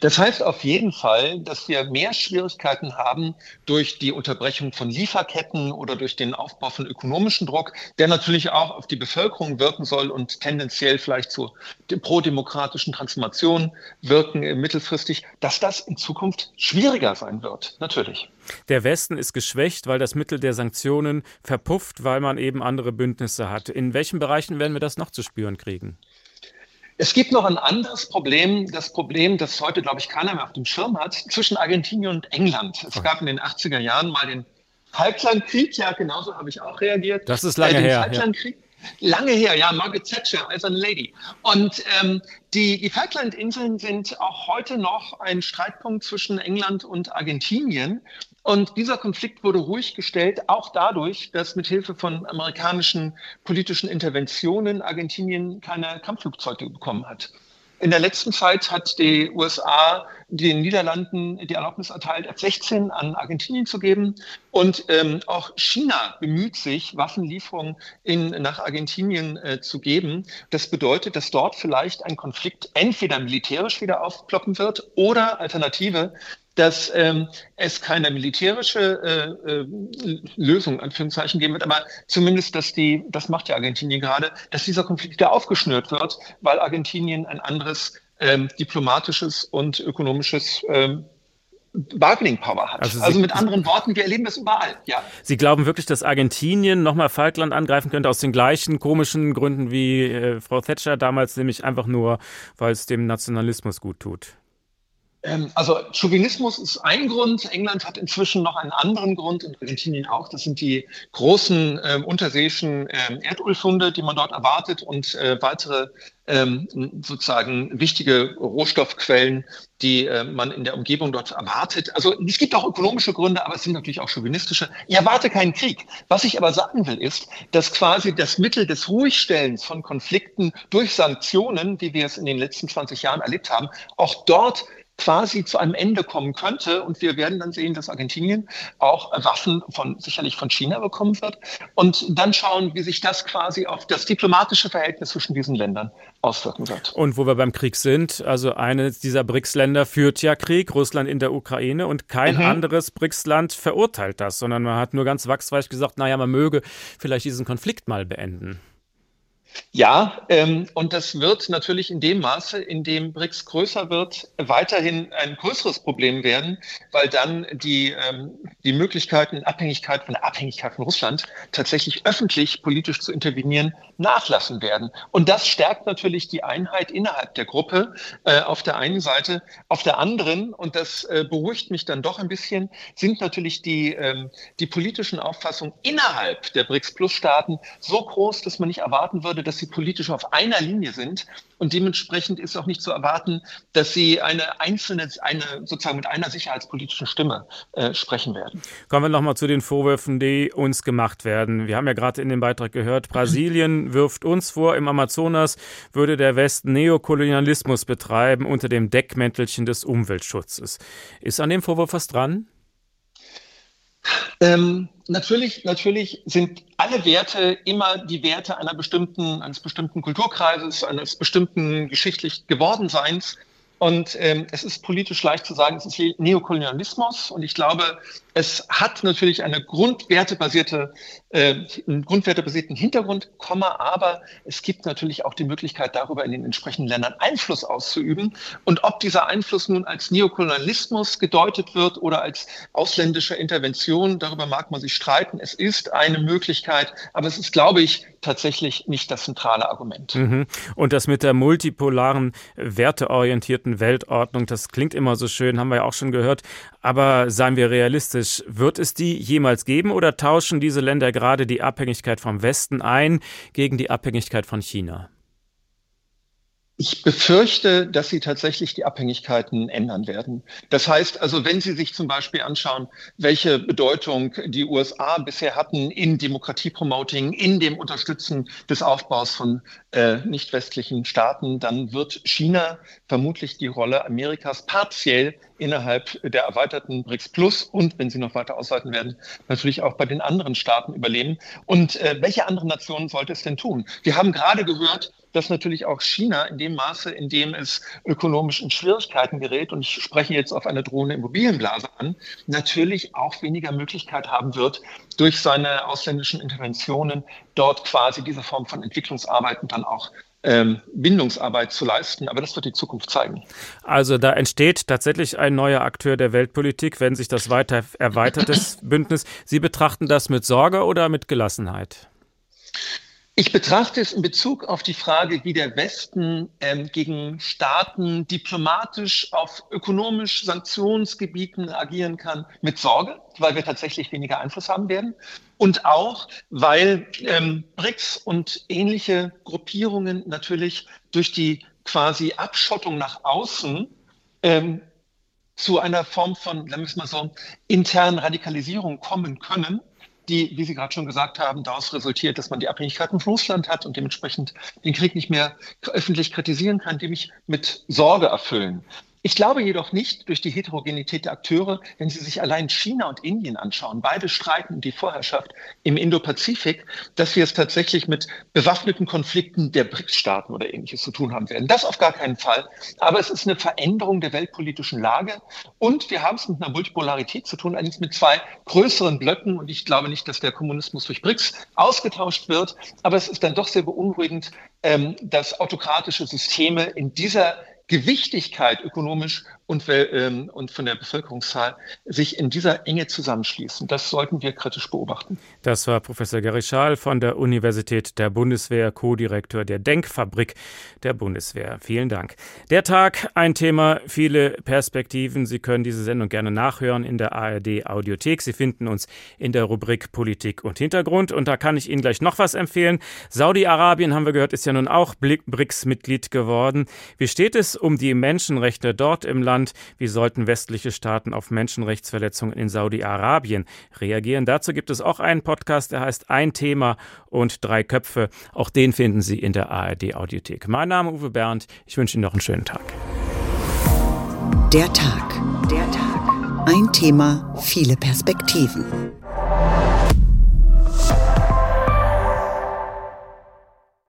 Das heißt auf jeden Fall, dass wir mehr Schwierigkeiten haben durch die Unterbrechung von Lieferketten oder durch den Aufbau von ökonomischen Druck, der natürlich auch auf die Bevölkerung wirken soll und tendenziell vielleicht zu prodemokratischen Transformationen wirken mittelfristig, dass das in Zukunft schwieriger sein wird, natürlich. Der Westen ist geschwächt, weil das Mittel der Sanktionen verpufft, weil man eben andere Bündnisse hat. In welchen Bereichen werden wir das noch zu spüren kriegen? Es gibt noch ein anderes Problem, das Problem, das heute, glaube ich, keiner mehr auf dem Schirm hat, zwischen Argentinien und England. Es gab in den 80er Jahren mal den Falklandkrieg, ja, genauso habe ich auch reagiert. Das ist lange äh, her. Falklandkrieg. Ja. Lange her, ja, Margaret Thatcher als eine Lady. Und ähm, die, die Falklandinseln sind auch heute noch ein Streitpunkt zwischen England und Argentinien. Und dieser Konflikt wurde ruhig gestellt, auch dadurch, dass mit Hilfe von amerikanischen politischen Interventionen Argentinien keine Kampfflugzeuge bekommen hat. In der letzten Zeit hat die USA den Niederlanden die Erlaubnis erteilt, F-16 an Argentinien zu geben. Und ähm, auch China bemüht sich, Waffenlieferungen in, nach Argentinien äh, zu geben. Das bedeutet, dass dort vielleicht ein Konflikt entweder militärisch wieder aufploppen wird oder Alternative dass ähm, es keine militärische äh, äh, Lösung, Anführungszeichen, geben wird, aber zumindest, dass die, das macht ja Argentinien gerade, dass dieser Konflikt wieder aufgeschnürt wird, weil Argentinien ein anderes ähm, diplomatisches und ökonomisches ähm, Bargaining Power hat. Also, also, mit anderen Worten, wir erleben das überall. Ja. Sie glauben wirklich, dass Argentinien nochmal Falkland angreifen könnte aus den gleichen komischen Gründen wie äh, Frau Thatcher damals, nämlich einfach nur, weil es dem Nationalismus gut tut? Ähm, also Chauvinismus ist ein Grund. England hat inzwischen noch einen anderen Grund und Argentinien auch. Das sind die großen äh, unterseeischen äh, Erdölfunde, die man dort erwartet und äh, weitere ähm, sozusagen wichtige Rohstoffquellen, die äh, man in der Umgebung dort erwartet. Also es gibt auch ökonomische Gründe, aber es sind natürlich auch chauvinistische. Ich erwarte keinen Krieg. Was ich aber sagen will, ist, dass quasi das Mittel des Ruhigstellens von Konflikten durch Sanktionen, wie wir es in den letzten 20 Jahren erlebt haben, auch dort quasi zu einem Ende kommen könnte. Und wir werden dann sehen, dass Argentinien auch Waffen von, sicherlich von China bekommen wird. Und dann schauen, wie sich das quasi auf das diplomatische Verhältnis zwischen diesen Ländern auswirken wird. Und wo wir beim Krieg sind, also eines dieser BRICS-Länder führt ja Krieg, Russland in der Ukraine und kein mhm. anderes BRICS-Land verurteilt das, sondern man hat nur ganz wachsweich gesagt, naja, man möge vielleicht diesen Konflikt mal beenden. Ja, ähm, und das wird natürlich in dem Maße, in dem BRICS größer wird, weiterhin ein größeres Problem werden, weil dann die, ähm, die Möglichkeiten in Abhängigkeit von der Abhängigkeit von Russland tatsächlich öffentlich politisch zu intervenieren nachlassen werden. Und das stärkt natürlich die Einheit innerhalb der Gruppe äh, auf der einen Seite. Auf der anderen, und das äh, beruhigt mich dann doch ein bisschen, sind natürlich die, ähm, die politischen Auffassungen innerhalb der BRICS-Plus-Staaten so groß, dass man nicht erwarten würde, dass sie politisch auf einer Linie sind. Und dementsprechend ist auch nicht zu erwarten, dass sie eine einzelne, eine sozusagen mit einer sicherheitspolitischen Stimme äh, sprechen werden. Kommen wir nochmal zu den Vorwürfen, die uns gemacht werden. Wir haben ja gerade in dem Beitrag gehört, Brasilien [LAUGHS] wirft uns vor, im Amazonas würde der Westen Neokolonialismus betreiben unter dem Deckmäntelchen des Umweltschutzes. Ist an dem Vorwurf was dran? Ähm, natürlich, natürlich sind alle Werte immer die Werte einer bestimmten, eines bestimmten Kulturkreises, eines bestimmten geschichtlich Gewordenseins. Und ähm, es ist politisch leicht zu sagen, es ist Neokolonialismus. Und ich glaube, es hat natürlich eine grundwertebasierte, äh, einen grundwertebasierten Hintergrund, Komma, aber es gibt natürlich auch die Möglichkeit, darüber in den entsprechenden Ländern Einfluss auszuüben. Und ob dieser Einfluss nun als Neokolonialismus gedeutet wird oder als ausländische Intervention, darüber mag man sich streiten. Es ist eine Möglichkeit, aber es ist, glaube ich, tatsächlich nicht das zentrale Argument. Mhm. Und das mit der multipolaren, werteorientierten Weltordnung, das klingt immer so schön, haben wir ja auch schon gehört. Aber seien wir realistisch, wird es die jemals geben oder tauschen diese Länder gerade die Abhängigkeit vom Westen ein gegen die Abhängigkeit von China? Ich befürchte, dass sie tatsächlich die Abhängigkeiten ändern werden. Das heißt also, wenn Sie sich zum Beispiel anschauen, welche Bedeutung die USA bisher hatten in Demokratiepromoting, in dem Unterstützen des Aufbaus von äh, nicht westlichen Staaten, dann wird China vermutlich die Rolle Amerikas partiell innerhalb der erweiterten BRICS Plus und, wenn sie noch weiter ausweiten werden, natürlich auch bei den anderen Staaten übernehmen. Und äh, welche anderen Nationen sollte es denn tun? Wir haben gerade gehört, dass natürlich auch China in dem Maße, in dem es ökonomisch in Schwierigkeiten gerät, und ich spreche jetzt auf eine drohende Immobilienblase an, natürlich auch weniger Möglichkeit haben wird, durch seine ausländischen Interventionen dort quasi diese Form von Entwicklungsarbeiten dann auch ähm, Bindungsarbeit zu leisten. Aber das wird die Zukunft zeigen. Also da entsteht tatsächlich ein neuer Akteur der Weltpolitik, wenn sich das weiter erweitert, das [CLEARS THROAT] Bündnis. Sie betrachten das mit Sorge oder mit Gelassenheit? Ich betrachte es in Bezug auf die Frage, wie der Westen ähm, gegen Staaten diplomatisch auf ökonomisch Sanktionsgebieten agieren kann, mit Sorge, weil wir tatsächlich weniger Einfluss haben werden. Und auch, weil ähm, BRICS und ähnliche Gruppierungen natürlich durch die quasi Abschottung nach außen ähm, zu einer Form von, sagen wir es mal so, internen Radikalisierung kommen können die, wie Sie gerade schon gesagt haben, daraus resultiert, dass man die Abhängigkeiten von Russland hat und dementsprechend den Krieg nicht mehr öffentlich kritisieren kann, die mich mit Sorge erfüllen. Ich glaube jedoch nicht durch die Heterogenität der Akteure, wenn Sie sich allein China und Indien anschauen, beide streiten um die Vorherrschaft im Indo-Pazifik, dass wir es tatsächlich mit bewaffneten Konflikten der BRICS-Staaten oder ähnliches zu tun haben werden. Das auf gar keinen Fall. Aber es ist eine Veränderung der weltpolitischen Lage und wir haben es mit einer Multipolarität zu tun, allerdings mit zwei größeren Blöcken und ich glaube nicht, dass der Kommunismus durch BRICS ausgetauscht wird, aber es ist dann doch sehr beunruhigend, ähm, dass autokratische Systeme in dieser Gewichtigkeit ökonomisch und, ähm, und von der Bevölkerungszahl sich in dieser Enge zusammenschließen. Das sollten wir kritisch beobachten. Das war Professor Gary Schaal von der Universität der Bundeswehr, Co-Direktor der Denkfabrik der Bundeswehr. Vielen Dank. Der Tag, ein Thema, viele Perspektiven. Sie können diese Sendung gerne nachhören in der ARD Audiothek. Sie finden uns in der Rubrik Politik und Hintergrund. Und da kann ich Ihnen gleich noch was empfehlen. Saudi-Arabien, haben wir gehört, ist ja nun auch BRICS-Mitglied geworden. Wie steht es um die Menschenrechte dort im Land? Land. Wie sollten westliche Staaten auf Menschenrechtsverletzungen in Saudi-Arabien reagieren? Dazu gibt es auch einen Podcast, der heißt Ein Thema und drei Köpfe. Auch den finden Sie in der ARD Audiothek. Mein Name ist Uwe Bernd. Ich wünsche Ihnen noch einen schönen Tag. Der Tag. Der Tag. Ein Thema, viele Perspektiven.